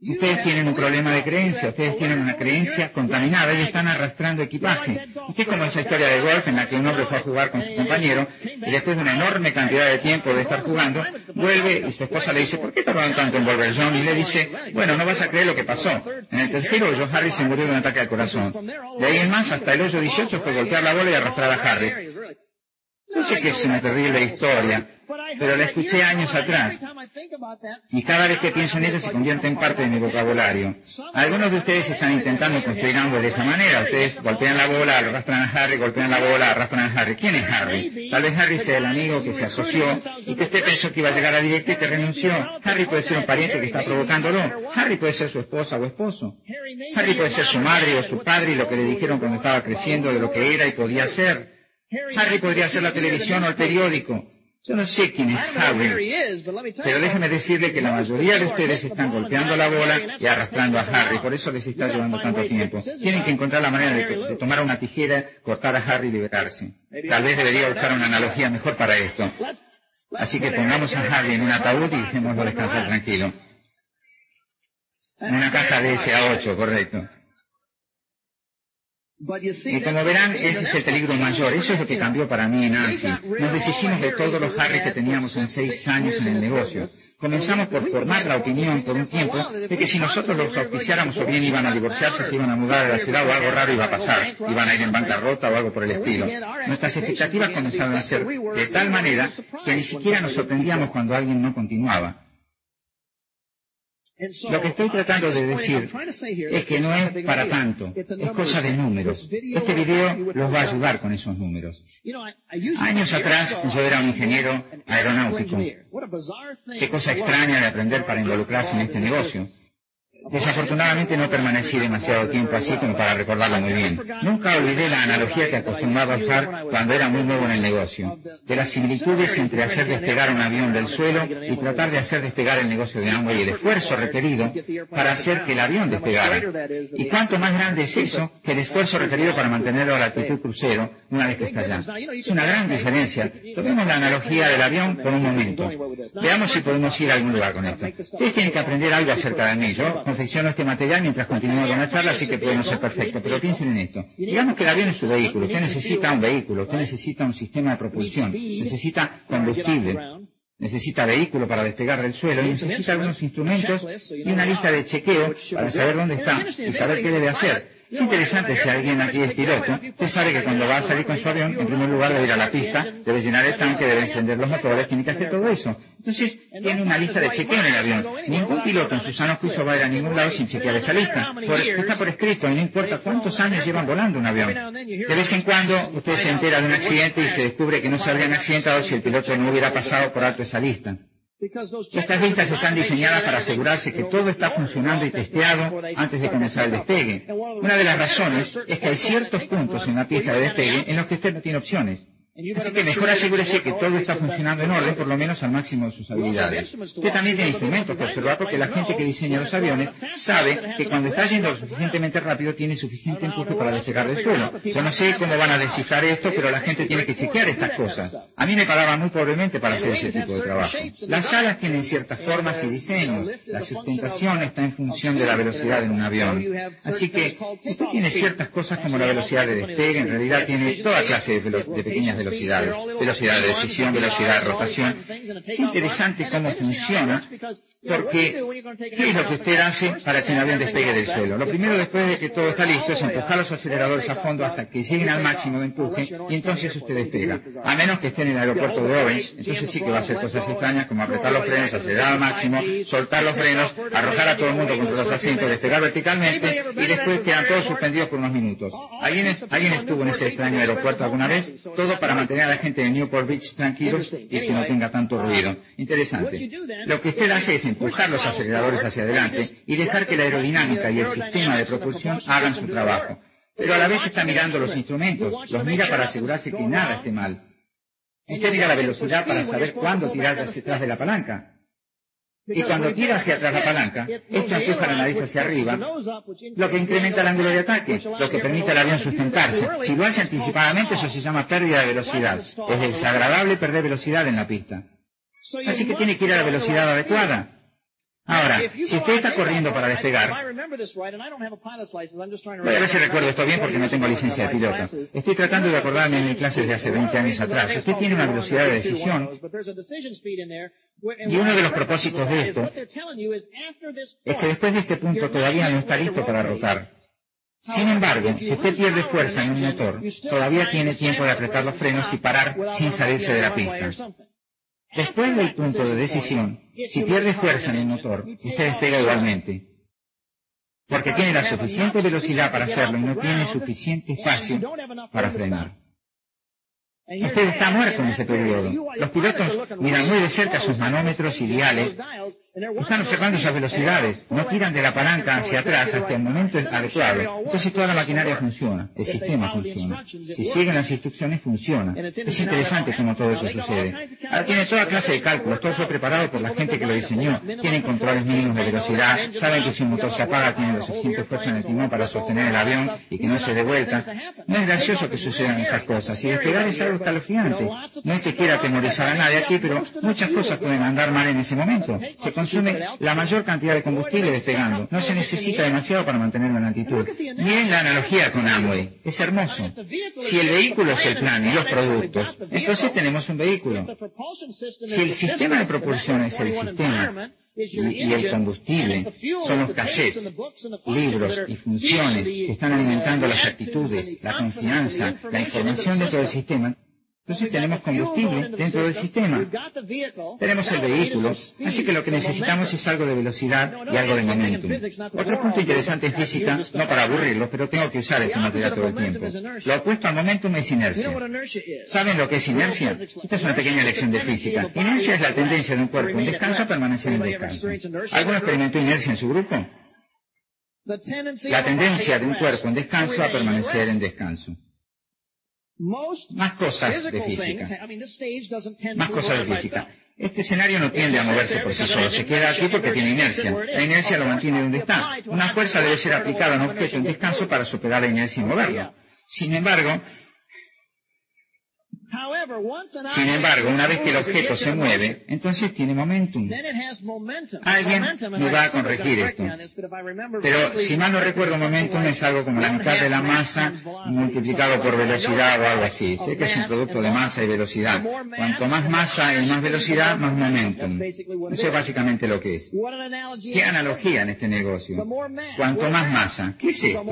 Speaker 1: Ustedes tienen un problema de creencia, ustedes tienen una creencia contaminada y están arrastrando equipaje. Usted es como esa historia de golf en la que un hombre fue a jugar con su compañero y después de una enorme cantidad de tiempo de estar jugando, vuelve y su esposa le dice, ¿por qué tardaron tanto en volver John? Y le dice, bueno, no vas a creer lo que pasó. En el tercero, John Harry se murió de un ataque al corazón. De ahí en más, hasta el hoyo 18 fue golpear la bola y arrastrar a Harry. Yo sé que es una terrible historia, pero la escuché años atrás. Y cada vez que pienso en ella se convierte en parte de mi vocabulario. Algunos de ustedes están intentando construir algo de esa manera. Ustedes golpean la bola, arrastran a Harry, golpean la bola, arrastran a Harry. ¿Quién es Harry? Tal vez Harry sea el amigo que se asoció y que usted pensó que iba a llegar a directo y que renunció. Harry puede ser un pariente que está provocándolo. Harry puede ser su esposa o esposo. Harry puede ser su madre o su padre y lo que le dijeron cuando estaba creciendo de lo que era y podía ser. Harry podría ser la televisión o el periódico. Yo no sé quién es Harry, pero déjeme decirle que la mayoría de ustedes están golpeando la bola y arrastrando a Harry, por eso les está llevando tanto tiempo. Tienen que encontrar la manera de, tomar una tijera, cortar a Harry y liberarse. Tal vez debería buscar una analogía mejor para esto. Así que pongamos a Harry en un ataúd y dejémoslo descansar tranquilo. En una caja de SA8, correcto. Y como verán, ese es el peligro mayor. Eso es lo que cambió para mí en Nancy. Nos deshicimos de todos los Harry que teníamos en seis años en el negocio. Comenzamos por formar la opinión por un tiempo de que si nosotros los auspiciáramos o bien iban a divorciarse, se iban a mudar a la ciudad o algo raro iba a pasar, iban a ir en bancarrota o algo por el estilo. Nuestras expectativas comenzaron a ser de tal manera que ni siquiera nos sorprendíamos cuando alguien no continuaba. Lo que estoy tratando de decir es que no es para tanto, es cosa de números. Este video los va a ayudar con esos números. Años atrás yo era un ingeniero aeronáutico. Qué cosa extraña de aprender para involucrarse en este negocio. Desafortunadamente no permanecí demasiado tiempo así como para recordarlo muy bien. Nunca olvidé la analogía que acostumbraba a usar cuando era muy nuevo en el negocio, de las similitudes entre hacer despegar un avión del suelo y tratar de hacer despegar el negocio de Amway y el esfuerzo requerido para hacer que el avión despegara. Y cuánto más grande es eso que el esfuerzo requerido para mantenerlo a la altitud crucero una vez que está allá. Es una gran diferencia. Tomemos la analogía del avión por un momento. Veamos si podemos ir a algún lugar con esto. Ustedes tienen que aprender algo acerca de mí. Yo confecciono este material mientras continuamos con la charla, así que podemos ser perfecto. Pero piensen en esto. Digamos que el avión es su vehículo. Usted necesita un vehículo, usted necesita un sistema de propulsión, necesita combustible, necesita vehículo para despegar del suelo y necesita algunos instrumentos y una lista de chequeo para saber dónde está y saber qué debe hacer. Es interesante si alguien aquí es piloto. Usted sabe que cuando va a salir con su avión, en primer lugar debe ir a la pista, debe llenar el tanque, debe encender los motores, tiene que hacer todo eso. Entonces, tiene una lista de chequeo en el avión. Ningún piloto en su sano juicio va a ir a ningún lado sin chequear esa lista. está por escrito y no importa cuántos años llevan volando un avión. De vez en cuando usted se entera de un accidente y se descubre que no se habrían accidentado si el piloto no hubiera pasado por alto esa lista. Estas vistas están diseñadas para asegurarse que todo está funcionando y testeado antes de comenzar el despegue. Una de las razones es que hay ciertos puntos en la pieza de despegue en los que usted no tiene opciones. Así que mejor asegúrese que todo está funcionando en orden, por lo menos al máximo de sus habilidades. Usted también tiene instrumentos que observar porque la gente que diseña los aviones sabe que cuando está yendo lo suficientemente rápido tiene suficiente empuje para despegar del suelo. Yo no sé cómo van a descifrar esto, pero la gente tiene que chequear estas cosas. A mí me pagaban muy pobremente para hacer ese tipo de trabajo. Las alas tienen ciertas formas y diseños. La sustentación está en función de la velocidad en un avión. Así que usted tiene ciertas cosas como la velocidad de despegue, en realidad tiene toda clase de, de pequeñas velocidades velocidades, velocidad de decisión, velocidad de rotación. Es interesante cómo funciona porque, ¿qué es lo que usted hace para que un avión despegue del suelo? Lo primero después de que todo está listo es empujar los aceleradores a fondo hasta que lleguen al máximo de empuje y entonces usted despega. A menos que esté en el aeropuerto de Orange, entonces sí que va a hacer cosas extrañas como apretar los frenos, acelerar al máximo, soltar los frenos, arrojar a todo el mundo contra los asientos, despegar verticalmente y después quedan todos suspendidos por unos minutos. ¿Alguien, ¿Alguien estuvo en ese extraño aeropuerto alguna vez? Todo para mantener a la gente de Newport Beach tranquilos y que no tenga tanto ruido. Interesante. Lo que usted hace es empujar los aceleradores hacia adelante y dejar que la aerodinámica y el sistema de propulsión hagan su trabajo. Pero a la vez está mirando los instrumentos, los mira para asegurarse que nada esté mal. Usted mira la velocidad para saber cuándo tirar hacia atrás de la palanca. Y cuando tira hacia atrás la palanca, esto empuja la nariz hacia arriba, lo que incrementa el ángulo de ataque, lo que permite al avión sustentarse. Si lo hace anticipadamente, eso se llama pérdida de velocidad. Es desagradable perder velocidad en la pista. Así que tiene que ir a la velocidad adecuada. Ahora, si usted está corriendo para despegar, voy a ver si recuerdo esto bien porque no tengo licencia de piloto. Estoy tratando de acordarme en mi clases de hace 20 años atrás. Usted tiene una velocidad de decisión y uno de los propósitos de esto es que después de este punto todavía no está listo para rotar. Sin embargo, si usted pierde fuerza en un motor, todavía tiene tiempo de apretar los frenos y parar sin salirse de la pista. Después del punto de decisión, si pierde fuerza en el motor, usted despega igualmente. Porque tiene la suficiente velocidad para hacerlo y no tiene suficiente espacio para frenar. Usted está muerto en ese periodo. Los pilotos miran muy de cerca sus manómetros ideales están observando esas velocidades, no tiran de la palanca hacia atrás hasta el momento adecuado. Entonces toda la maquinaria funciona, el sistema funciona. Si siguen las instrucciones, funciona. Es interesante cómo todo eso sucede. Ahora tiene toda clase de cálculos, todo fue preparado por la gente que lo diseñó. Tienen controles mínimos de velocidad, saben que si un motor se apaga tienen la suficiente fuerza en el timón para sostener el avión y que no se dé vuelta. No es gracioso que sucedan esas cosas. Y despegar es algo escalofriante. No es que quiera atemorizar a nadie aquí, pero muchas cosas pueden andar mal en ese momento. Se consume la mayor cantidad de combustible despegando. No se necesita demasiado para mantenerlo en altitud. Miren la analogía con Amway. Es hermoso. Si el vehículo es el plan y los productos, entonces tenemos un vehículo. Si el sistema de propulsión es el sistema, y, el combustible son los cachets, libros y funciones que están alimentando las actitudes, la confianza, la información dentro del sistema. Entonces tenemos combustible dentro del sistema. Tenemos el vehículo, así que lo que necesitamos es algo de velocidad y algo de momentum. Otro punto interesante en física, no para aburrirlo, pero tengo que usar este material todo el tiempo. Lo opuesto al momentum es inercia. ¿Saben lo que es inercia? Esta es una pequeña lección de física. Inercia es la tendencia de un cuerpo en descanso a permanecer en descanso. ¿Alguno experimentó inercia en su grupo? La tendencia de un cuerpo en descanso a permanecer en descanso. Más cosas de física. Más cosas de física. Este escenario no tiende a moverse por sí solo, se queda aquí porque tiene inercia. La inercia lo mantiene donde está. Una fuerza debe ser aplicada a un objeto en descanso para superar la inercia y moverlo. Sin embargo, sin embargo, una vez que el objeto se mueve, entonces tiene momentum. Alguien me va a corregir esto. Pero si mal no recuerdo, momentum es algo como la mitad de la masa multiplicado por velocidad o algo así. Sé que es un producto de masa y velocidad. Cuanto más masa y más velocidad, más momentum. Eso es básicamente lo que es. ¿Qué analogía en este negocio? Cuanto más masa, ¿qué es esto?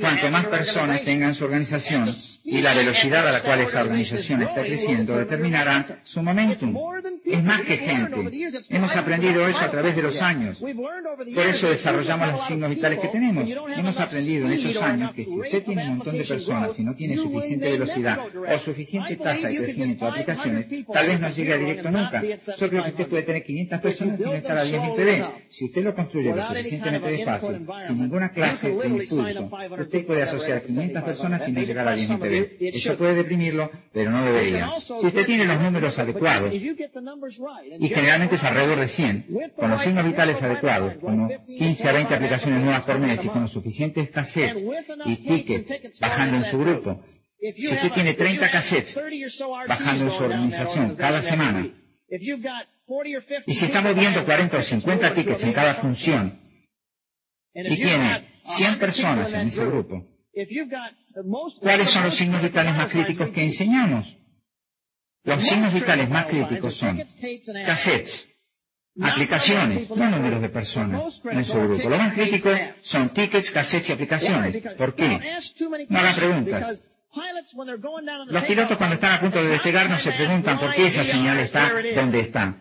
Speaker 1: Cuanto más personas tengan su organización y la velocidad a la cual esa organización está está creciendo determinará su momentum. Es más que gente. Hemos aprendido eso a través de los años. Por eso desarrollamos los signos vitales que tenemos. Hemos aprendido en estos años que si usted tiene un montón de personas y no tiene suficiente velocidad o suficiente tasa de crecimiento de aplicaciones, tal vez no llegue a directo nunca. Yo creo que usted puede tener 500 personas sin estar a 10.000 PB. Si usted lo construye lo suficientemente despacio, sin ninguna clase de impulso, usted puede asociar 500 personas sin llegar a 10.000 PB. Eso puede deprimirlo, pero no Si usted tiene los números adecuados, y generalmente es alrededor de 100, con los signos vitales adecuados, como 15 a 20 aplicaciones nuevas por mes y con los suficientes cassettes y tickets bajando en su grupo, si usted tiene 30 cassettes bajando en su organización cada semana, y si estamos viendo 40 o 50 tickets en cada función, y tiene 100 personas en ese grupo, ¿cuáles son los signos vitales más críticos que enseñamos? Los signos vitales más críticos son cassettes, aplicaciones, no números de personas en su grupo. Lo más crítico son tickets, cassettes y aplicaciones. ¿Por qué? No hagan preguntas. Los pilotos cuando están a punto de despegar no se preguntan por qué esa señal está donde está.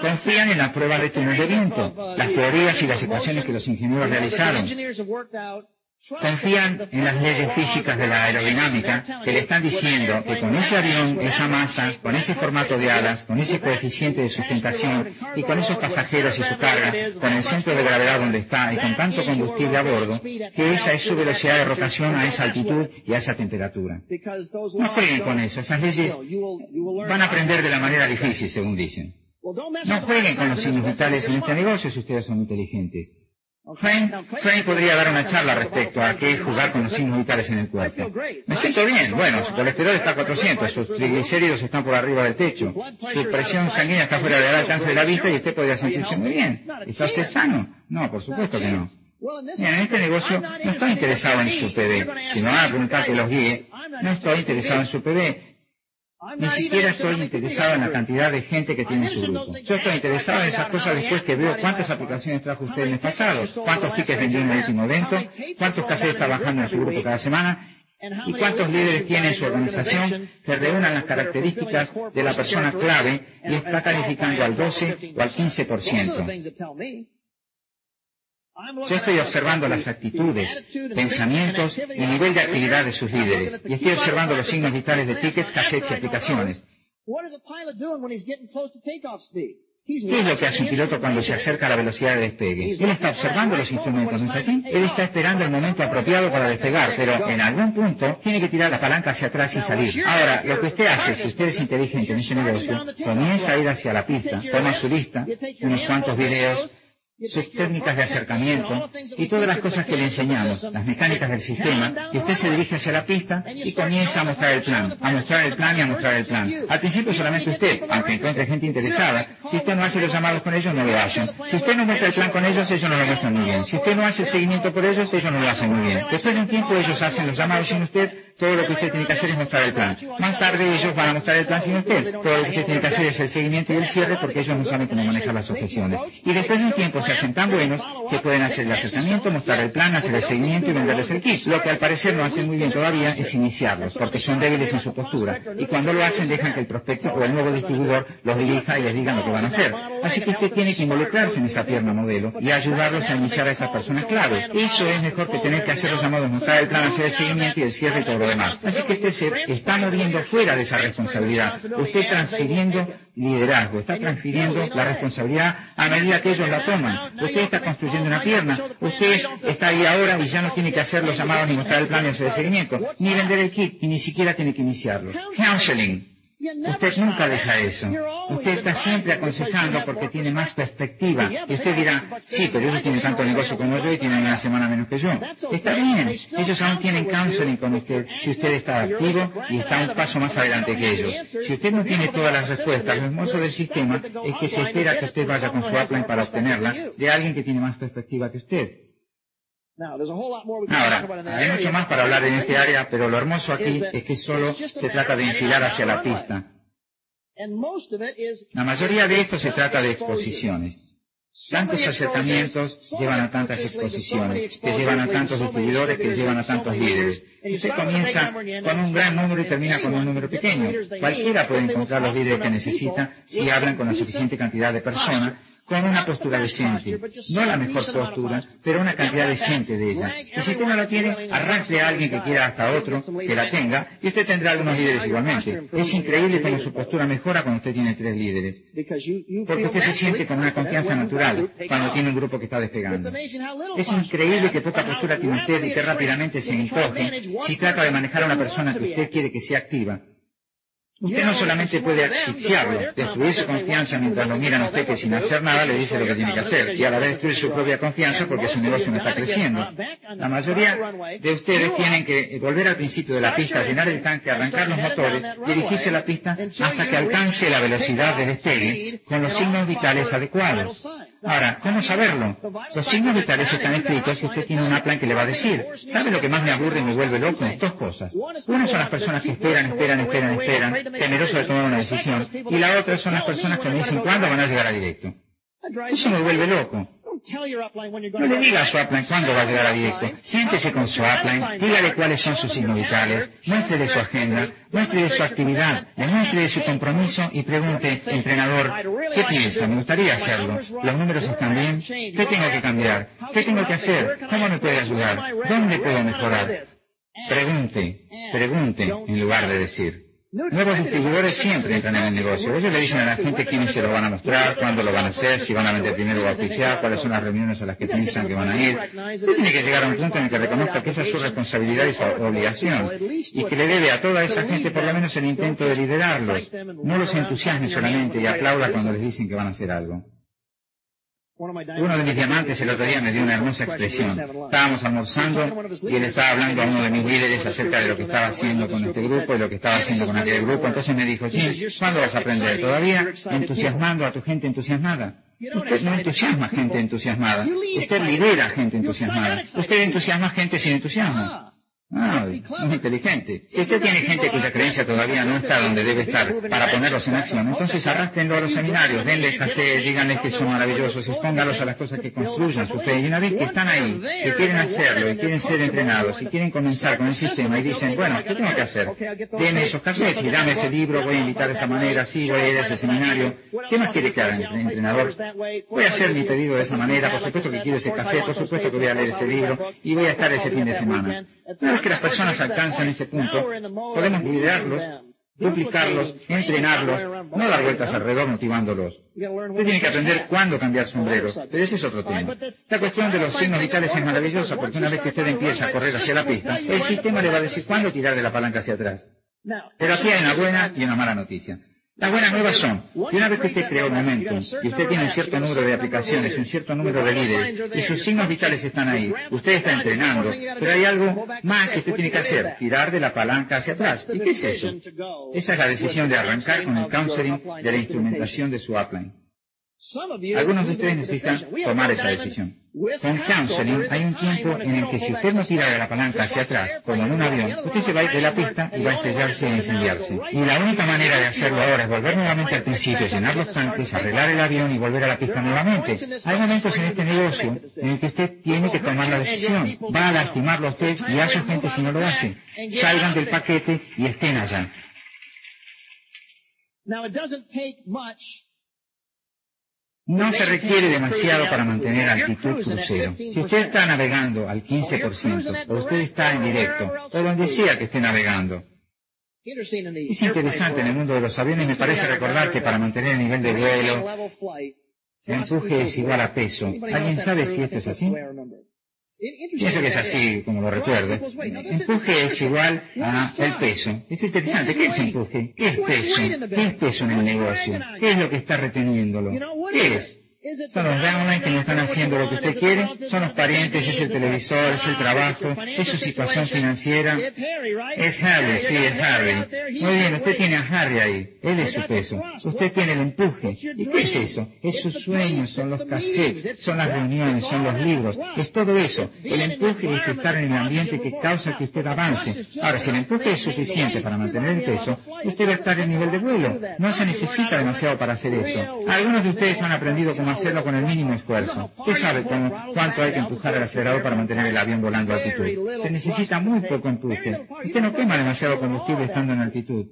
Speaker 1: Confían en las pruebas de túnel de viento, las teorías y las ecuaciones que los ingenieros realizaron. Confían en las leyes físicas de la aerodinámica que le están diciendo que con ese avión, esa masa, con ese formato de alas, con ese coeficiente de sustentación y con esos pasajeros y su carga, con el centro de gravedad donde está y con tanto combustible a bordo, que esa es su velocidad de rotación a esa altitud y a esa temperatura. No jueguen con eso, esas leyes van a aprender de la manera difícil, según dicen. No jueguen con los signos vitales en este negocio si ustedes son inteligentes. Frank, podría dar una charla respecto a qué es jugar con los signos vitales en el cuerpo. Me siento bien. Bueno, su colesterol está a 400, sus triglicéridos están por arriba del techo, su presión sanguínea está fuera del alcance de la vista y usted podría sentirse muy bien. ¿Está usted sano? No, por supuesto que no. en este negocio no estoy interesado en su PB. Si me van a preguntar que los guíe, no estoy interesado en su PB. Ni siquiera estoy interesado en la cantidad de gente que tiene su grupo. Yo estoy interesado en esas cosas después que veo cuántas aplicaciones trajo usted en el pasado, cuántos tickets vendió en el último evento, cuántos casos está bajando en su grupo cada semana y cuántos líderes tiene en su organización que reúnan las características de la persona clave y está calificando al 12 o al 15%. Yo estoy observando las actitudes, pensamientos y nivel de actividad de sus líderes. Y estoy observando los signos vitales de tickets, cassettes y aplicaciones. ¿Qué es lo que hace un piloto cuando se acerca a la velocidad de despegue? Él está observando los instrumentos, ¿no es así? Él está esperando el momento apropiado para despegar, pero en algún punto tiene que tirar la palanca hacia atrás y salir. Ahora, lo que usted hace, si usted es inteligente en ese negocio, comienza a ir hacia la pista, toma su lista, unos cuantos videos, sus técnicas de acercamiento y todas las cosas que le enseñamos, las mecánicas del sistema, y usted se dirige hacia la pista y comienza a mostrar el plan, a mostrar el plan y a mostrar el plan. Al principio solamente usted, aunque encuentre gente interesada, si usted no hace los llamados con ellos, no lo hacen. Si usted no muestra el plan con ellos, ellos no lo muestran muy bien. Si usted no hace el seguimiento por ellos, ellos no lo hacen muy bien. Después de un tiempo ellos hacen los llamados sin usted, todo lo que usted tiene que hacer es mostrar el plan. Más tarde ellos van a mostrar el plan sin usted. Todo lo que usted tiene que hacer es el seguimiento y el cierre porque ellos no saben cómo manejar las objeciones. Y después de un tiempo se hacen tan buenos que pueden hacer el acercamiento, mostrar el plan, hacer el seguimiento y venderles el kit. Lo que al parecer no hacen muy bien todavía es iniciarlos porque son débiles en su postura. Y cuando lo hacen dejan que el prospecto o el nuevo distribuidor los dirija y les diga lo que van a hacer. Así que usted tiene que involucrarse en esa pierna modelo y ayudarlos a iniciar a esas personas claves. Eso es mejor que tener que hacer los llamados, mostrar el plan, hacer el seguimiento y el cierre y todo lo demás. Así que usted se está moviendo fuera de esa responsabilidad. Usted transfiriendo liderazgo, está transfiriendo la responsabilidad a medida que ellos la toman. Usted está construyendo una pierna, usted está ahí ahora y ya no tiene que hacer los llamados ni mostrar el plan el seguimiento, ni vender el kit, y ni siquiera tiene que iniciarlo. Counseling Usted nunca deja eso. Usted está siempre aconsejando porque tiene más perspectiva. Y usted dirá, sí, pero ellos tienen tanto negocio como yo y tienen una semana menos que yo. Está bien. Ellos aún tienen counseling con usted si usted está activo y está un paso más adelante que ellos. Si usted no tiene todas las respuestas, lo hermoso del sistema es que se espera que usted vaya con su upline para obtenerla de alguien que tiene más perspectiva que usted. Ahora, hay mucho más para hablar en este área, pero lo hermoso aquí es que solo se trata de enfilar hacia la pista. La mayoría de esto se trata de exposiciones. Tantos acercamientos llevan a tantas exposiciones, que llevan a tantos distribuidores, que llevan a tantos líderes. Usted comienza con un gran número y termina con un número pequeño. Cualquiera puede encontrar los líderes que necesita si hablan con la suficiente cantidad de personas con una postura decente. No la mejor postura, pero una cantidad decente de ella. Y si usted no la tiene, arranque a alguien que quiera hasta otro que la tenga y usted tendrá algunos líderes igualmente. Es increíble cómo su postura mejora cuando usted tiene tres líderes. Porque usted se siente con una confianza natural cuando tiene un grupo que está despegando. Es increíble que poca postura tiene usted y que rápidamente se encoge si trata de manejar a una persona que usted quiere que sea activa. Usted no solamente puede asfixiarlo, destruir su confianza mientras lo miran a usted que sin hacer nada le dice lo que tiene que hacer, y a la vez destruir su propia confianza porque su negocio no está creciendo. La mayoría de ustedes tienen que volver al principio de la pista, llenar el tanque, arrancar los motores, dirigirse a la pista hasta que alcance la velocidad de despegue con los signos vitales adecuados. Ahora, ¿cómo saberlo? Los signos vitales están escritos y usted tiene una plan que le va a decir. ¿Sabe lo que más me aburre y me vuelve loco? Dos cosas. Una son las personas que esperan, esperan, esperan, esperan, temerosos de tomar una decisión. Y la otra son las personas que me dicen cuándo van a llegar a directo. Eso me vuelve loco. No le diga a su upline cuándo va a llegar a directo. Siéntese con su upline, dígale cuáles son sus signos vitales, muéstrele su agenda, muéstrele su actividad, demuestre su compromiso y pregunte, entrenador, ¿qué piensa? Me gustaría hacerlo. ¿Los números están bien? ¿Qué tengo que cambiar? ¿Qué tengo que hacer? ¿Cómo me puede ayudar? ¿Dónde puedo mejorar? Pregunte, pregunte en lugar de decir. Nuevos distribuidores siempre entran en el negocio. Ellos le dicen a la gente quiénes se lo van a mostrar, cuándo lo van a hacer, si van a vender primero o oficiar, cuáles son las reuniones a las que piensan que van a ir. Usted tiene que llegar a un punto en el que reconozca que esa es su responsabilidad y su obligación y que le debe a toda esa gente por lo menos el intento de liderarlos. No los entusiasme solamente y aplauda cuando les dicen que van a hacer algo. Uno de mis diamantes el otro día me dio una hermosa expresión. Estábamos almorzando y él estaba hablando a uno de mis líderes acerca de lo que estaba haciendo con este grupo y lo que estaba haciendo con aquel grupo. Entonces me dijo, Jim, ¿cuándo vas a aprender? ¿Todavía entusiasmando a tu gente entusiasmada? Usted no entusiasma gente entusiasmada. Usted lidera gente entusiasmada. Usted entusiasma gente sin entusiasmo. Ah, muy inteligente. Si usted tiene gente cuya creencia todavía no está donde debe estar para ponerlos en acción, entonces arrastrenlo a los seminarios, denles escasez, díganles que son maravillosos, expóngalos a las cosas que construyan su fe. Y una vez que están ahí, que quieren hacerlo y quieren ser entrenados y quieren comenzar con el sistema y dicen, bueno, ¿qué tengo que hacer? Deme esos cassettes y dame ese libro, voy a invitar de esa manera, sí, voy a ir a ese seminario. ¿Qué más quiere que haga el entrenador? Voy a hacer mi pedido de esa manera, por supuesto que quiero ese cassette, por supuesto que voy a leer ese libro y voy a estar ese fin de semana. Vez que las personas alcanzan ese punto, podemos liderarlos, duplicarlos, entrenarlos, no dar vueltas alrededor motivándolos. Usted tiene que aprender cuándo cambiar sombreros, pero ese es otro tema. La cuestión de los signos vitales es maravillosa porque una vez que usted empieza a correr hacia la pista, el sistema le va a decir cuándo tirar de la palanca hacia atrás. Pero aquí hay una buena y una mala noticia. Las buenas nuevas son que una vez que usted creó el momentum y usted tiene un cierto número de aplicaciones, un cierto número de líderes y sus signos vitales están ahí, usted está entrenando, pero hay algo más que usted tiene que hacer, tirar de la palanca hacia atrás. ¿Y qué es eso? Esa es la decisión de arrancar con el counseling de la instrumentación de su upline. Algunos de ustedes necesitan tomar esa decisión. Con counseling hay un tiempo en el que si usted no tira de la palanca hacia atrás, como en un avión, usted se va a ir de la pista y va a estrellarse e incendiarse. Y la única manera de hacerlo ahora es volver nuevamente al principio, llenar los tanques, arreglar el avión y volver a la pista nuevamente. Hay momentos en este negocio en el que usted tiene que tomar la decisión. Va a lastimarlo a usted y a su gente si no lo hace. Salgan del paquete y estén allá. No se requiere demasiado para mantener altitud crucero. Si usted está navegando al 15%, o usted está en directo, o donde sea que esté navegando, es interesante en el mundo de los aviones, me parece recordar que para mantener el nivel de vuelo, el empuje es igual a peso. ¿Alguien sabe si esto es así? Pienso que es así como lo recuerdo. Empuje es igual a el peso. Es interesante. ¿Qué es empuje? ¿Qué es peso? ¿Qué es peso en el negocio? ¿Qué es lo que está reteniéndolo? ¿Qué es? Son los downlines que no están haciendo lo que usted quiere, son los parientes, es el televisor, es el trabajo, es su situación financiera. Es Harry, sí, es Harry. Muy bien, usted tiene a Harry ahí, él es su peso. Usted tiene el empuje. ¿Y qué es eso? Es sus sueños, son los cassettes, son las reuniones, son los libros, es todo eso. El empuje es estar en el ambiente que causa que usted avance. Ahora, si el empuje es suficiente para mantener el peso, usted va a estar en nivel de vuelo. No se necesita demasiado para hacer eso. Algunos de ustedes han aprendido cómo hacerlo con el mínimo esfuerzo. Usted sabe cuánto hay que empujar el acelerador para mantener el avión volando a altitud. Se necesita muy poco empuje. Usted no quema demasiado combustible estando en altitud.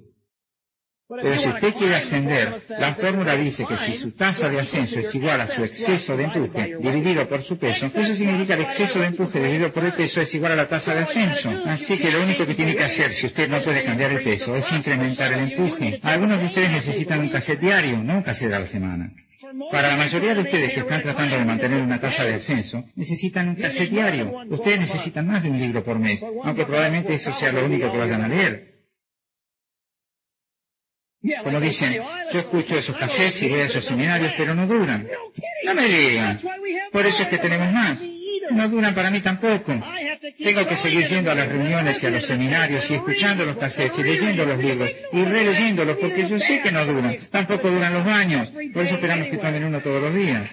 Speaker 1: Pero si usted quiere ascender, la fórmula dice que si su tasa de ascenso es igual a su exceso de empuje dividido por su peso, eso significa que el exceso de empuje dividido por el peso es igual a la tasa de ascenso. Así que lo único que tiene que hacer si usted no puede cambiar el peso es incrementar el empuje. Algunos de ustedes necesitan un cassette diario, no un cassette a la semana. Para la mayoría de ustedes que están tratando de mantener una tasa de ascenso, necesitan un cassette diario. Ustedes necesitan más de un libro por mes, aunque probablemente eso sea lo único que vayan a leer. Como dicen, yo escucho esos cassettes y veo esos seminarios, pero no duran. No me digan. Por eso es que tenemos más. No duran para mí tampoco. Tengo que seguir yendo a las reuniones y a los seminarios y escuchando los cassettes y leyendo los libros y releyéndolos porque yo sé que no duran. Tampoco duran los baños. Por eso esperamos que tomen uno todos los días.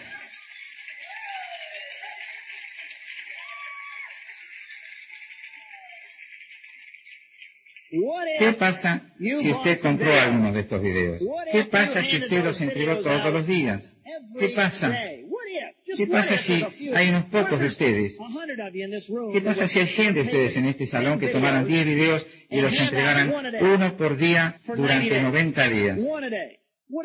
Speaker 1: ¿Qué pasa si usted compró algunos de estos videos? ¿Qué pasa si usted los entregó todos los días? ¿Qué pasa? ¿Qué pasa si hay unos pocos de ustedes? ¿Qué pasa si hay 100 de ustedes en este salón que tomaran 10 videos y los entregaran uno por día durante 90 días?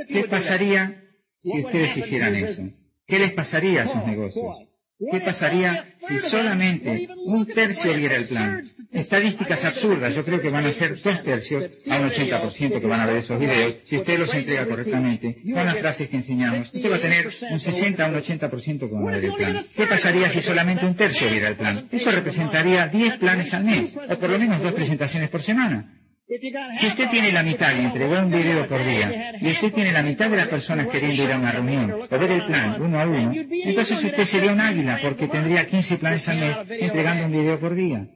Speaker 1: ¿Qué pasaría si ustedes hicieran eso? ¿Qué les pasaría a sus negocios? ¿Qué pasaría si solamente un tercio viera el plan? Estadísticas absurdas, yo creo que van a ser dos tercios a un 80% que van a ver esos videos. Si usted los entrega correctamente, con las frases que enseñamos, usted va a tener un 60 a un 80% que van a ver el plan. ¿Qué pasaría si solamente un tercio viera el plan? Eso representaría 10 planes al mes, o por lo menos dos presentaciones por semana. Si usted tiene la mitad y entregó un video por día, y usted tiene la mitad de las personas queriendo ir a una reunión o ver el plan uno a uno, entonces usted sería un águila porque tendría 15 planes al mes entregando un video por día.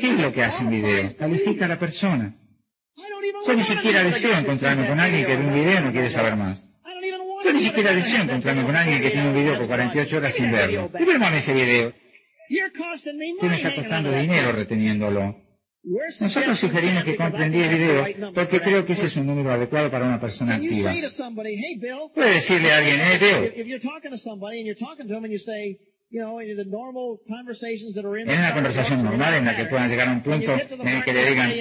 Speaker 1: ¿Qué es lo que hace un video? Califica a la persona. Yo ni siquiera deseo encontrarme con alguien que ve un video y no quiere saber más. Yo ni siquiera deseo encontrarme con alguien que tiene un video por 48 horas sin verlo. Y ese video. Usted me está costando dinero reteniéndolo. Nosotros sugerimos que compren 10 videos porque creo que ese es un número adecuado para una persona activa. Puede decirle a alguien, eh, Bill, en una conversación normal en la que puedan llegar a un punto en el que le digan,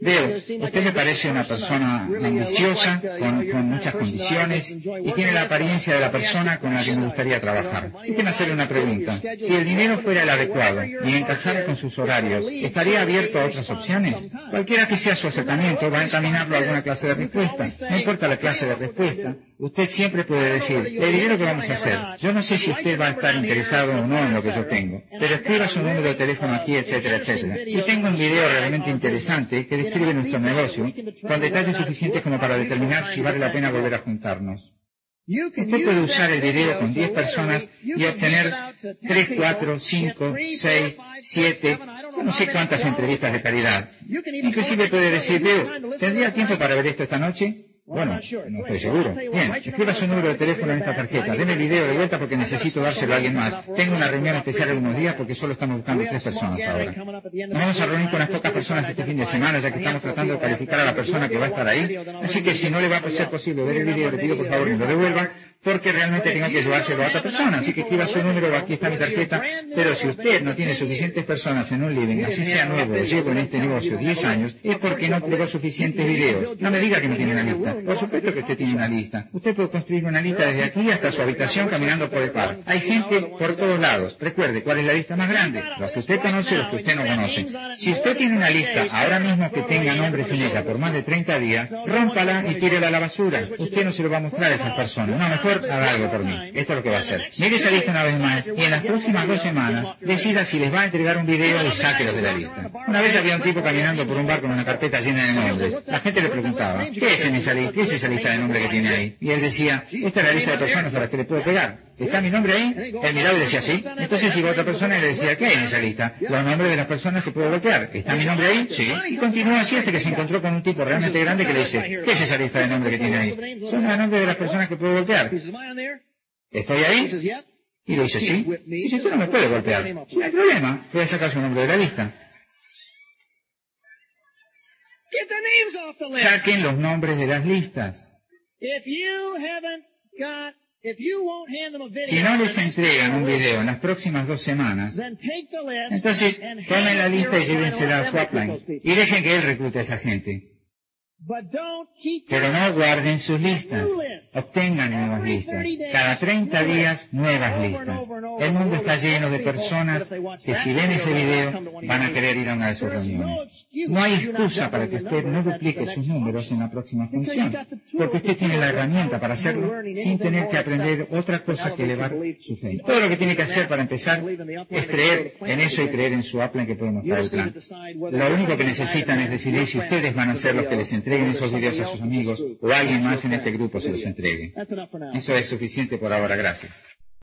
Speaker 1: Veo, usted me parece una persona ambiciosa, con, muchas condiciones, y tiene la apariencia de la persona con la que me gustaría trabajar. Déjeme hacerle una pregunta. Si el dinero fuera el adecuado y encajara con sus horarios, ¿estaría abierto a otras opciones? Cualquiera que sea su acercamiento va a encaminarlo a alguna clase de respuesta. No importa la clase de respuesta, usted siempre puede decir, el dinero que vamos a hacer, yo no sé si usted va a estar interesado o no en lo que yo tengo. Pero escriba su número de teléfono aquí, etcétera, etcétera. Y tengo un video realmente interesante que describe nuestro negocio con detalles suficientes como para determinar si vale la pena volver a juntarnos. Usted puede usar el video con 10 personas y obtener 3, 4, 5, 6, 7, no sé cuántas entrevistas de calidad. Inclusive puede decir, Veo, ¿tendría tiempo para ver esto esta noche? Bueno, no estoy seguro. Bien, escriba su número de teléfono en esta tarjeta. Deme el video de vuelta porque necesito dárselo a alguien más. Tengo una reunión especial en unos días porque solo estamos buscando tres personas ahora. Nos vamos a reunir con unas pocas personas este fin de semana ya que estamos tratando de calificar a la persona que va a estar ahí. Así que si no le va a ser posible ver el video, le pido por favor que lo devuelva porque realmente tengo que llevárselo a otra persona. Así que escriba su número, aquí está mi tarjeta. Pero si usted no tiene suficientes personas en un living, así sea nuevo, llevo en este negocio 10 años, es porque no entregó suficientes videos. No me diga que no tiene una lista. Por supuesto que usted tiene una lista. Usted puede construir una lista desde aquí hasta su habitación caminando por el parque. Hay gente por todos lados. Recuerde, ¿cuál es la lista más grande? Los que usted conoce y los que usted no conoce. Si usted tiene una lista ahora mismo que tenga nombres en ella por más de 30 días, rómpala y tírela a la basura. Usted no se lo va a mostrar a esas personas. No, mejor haga algo por mí. Esto es lo que va a hacer. Mire esa lista una vez más y en las próximas dos semanas decida si les va a entregar un video y sáquelos de la lista. Una vez había un tipo caminando por un bar con una carpeta llena de nombres. La gente le preguntaba, ¿qué es en esa lista? ¿Qué es esa lista de nombres que tiene ahí? Y él decía, esta es la lista de personas a las que le puedo pegar. ¿Está mi nombre ahí? Él miraba y decía, sí. Entonces iba otra persona y le decía, ¿qué hay en esa lista? Los nombres de las personas que puedo bloquear. ¿Está mi nombre ahí? Sí. Y continuó así hasta que se encontró con un tipo realmente grande que le dice, ¿qué es esa lista de nombres que tiene ahí? Son los nombres de las personas que puedo bloquear. ¿Estoy ahí? Y le dice, sí. Y dice, usted no me puede golpear. No hay problema. Voy a sacar su nombre de la lista. Saquen los nombres de las listas. Si no les entregan un video en las próximas dos semanas, entonces tomen la lista y llévensela a
Speaker 2: people.
Speaker 1: y dejen que él reclute a esa gente.
Speaker 2: But don't keep
Speaker 1: Pero no guarden sus listas.
Speaker 2: list.
Speaker 1: Obtengan nuevas listas.
Speaker 2: 30 days,
Speaker 1: Cada 30
Speaker 2: new
Speaker 1: días, nuevas listas. El mundo está lleno de personas que si ven ese video van a querer ir a una de sus reuniones. No hay excusa para que usted no duplique sus números en la próxima función, porque usted tiene la herramienta para hacerlo sin tener que aprender otra cosa que elevar su fe. Todo lo que tiene que hacer para empezar es creer en eso y creer en su upline que puede mostrar el plan. Lo único que necesitan es decidir si ustedes van a ser los que les entreguen esos videos a sus amigos o alguien más en este grupo se los entregue. Eso es suficiente por ahora, gracias.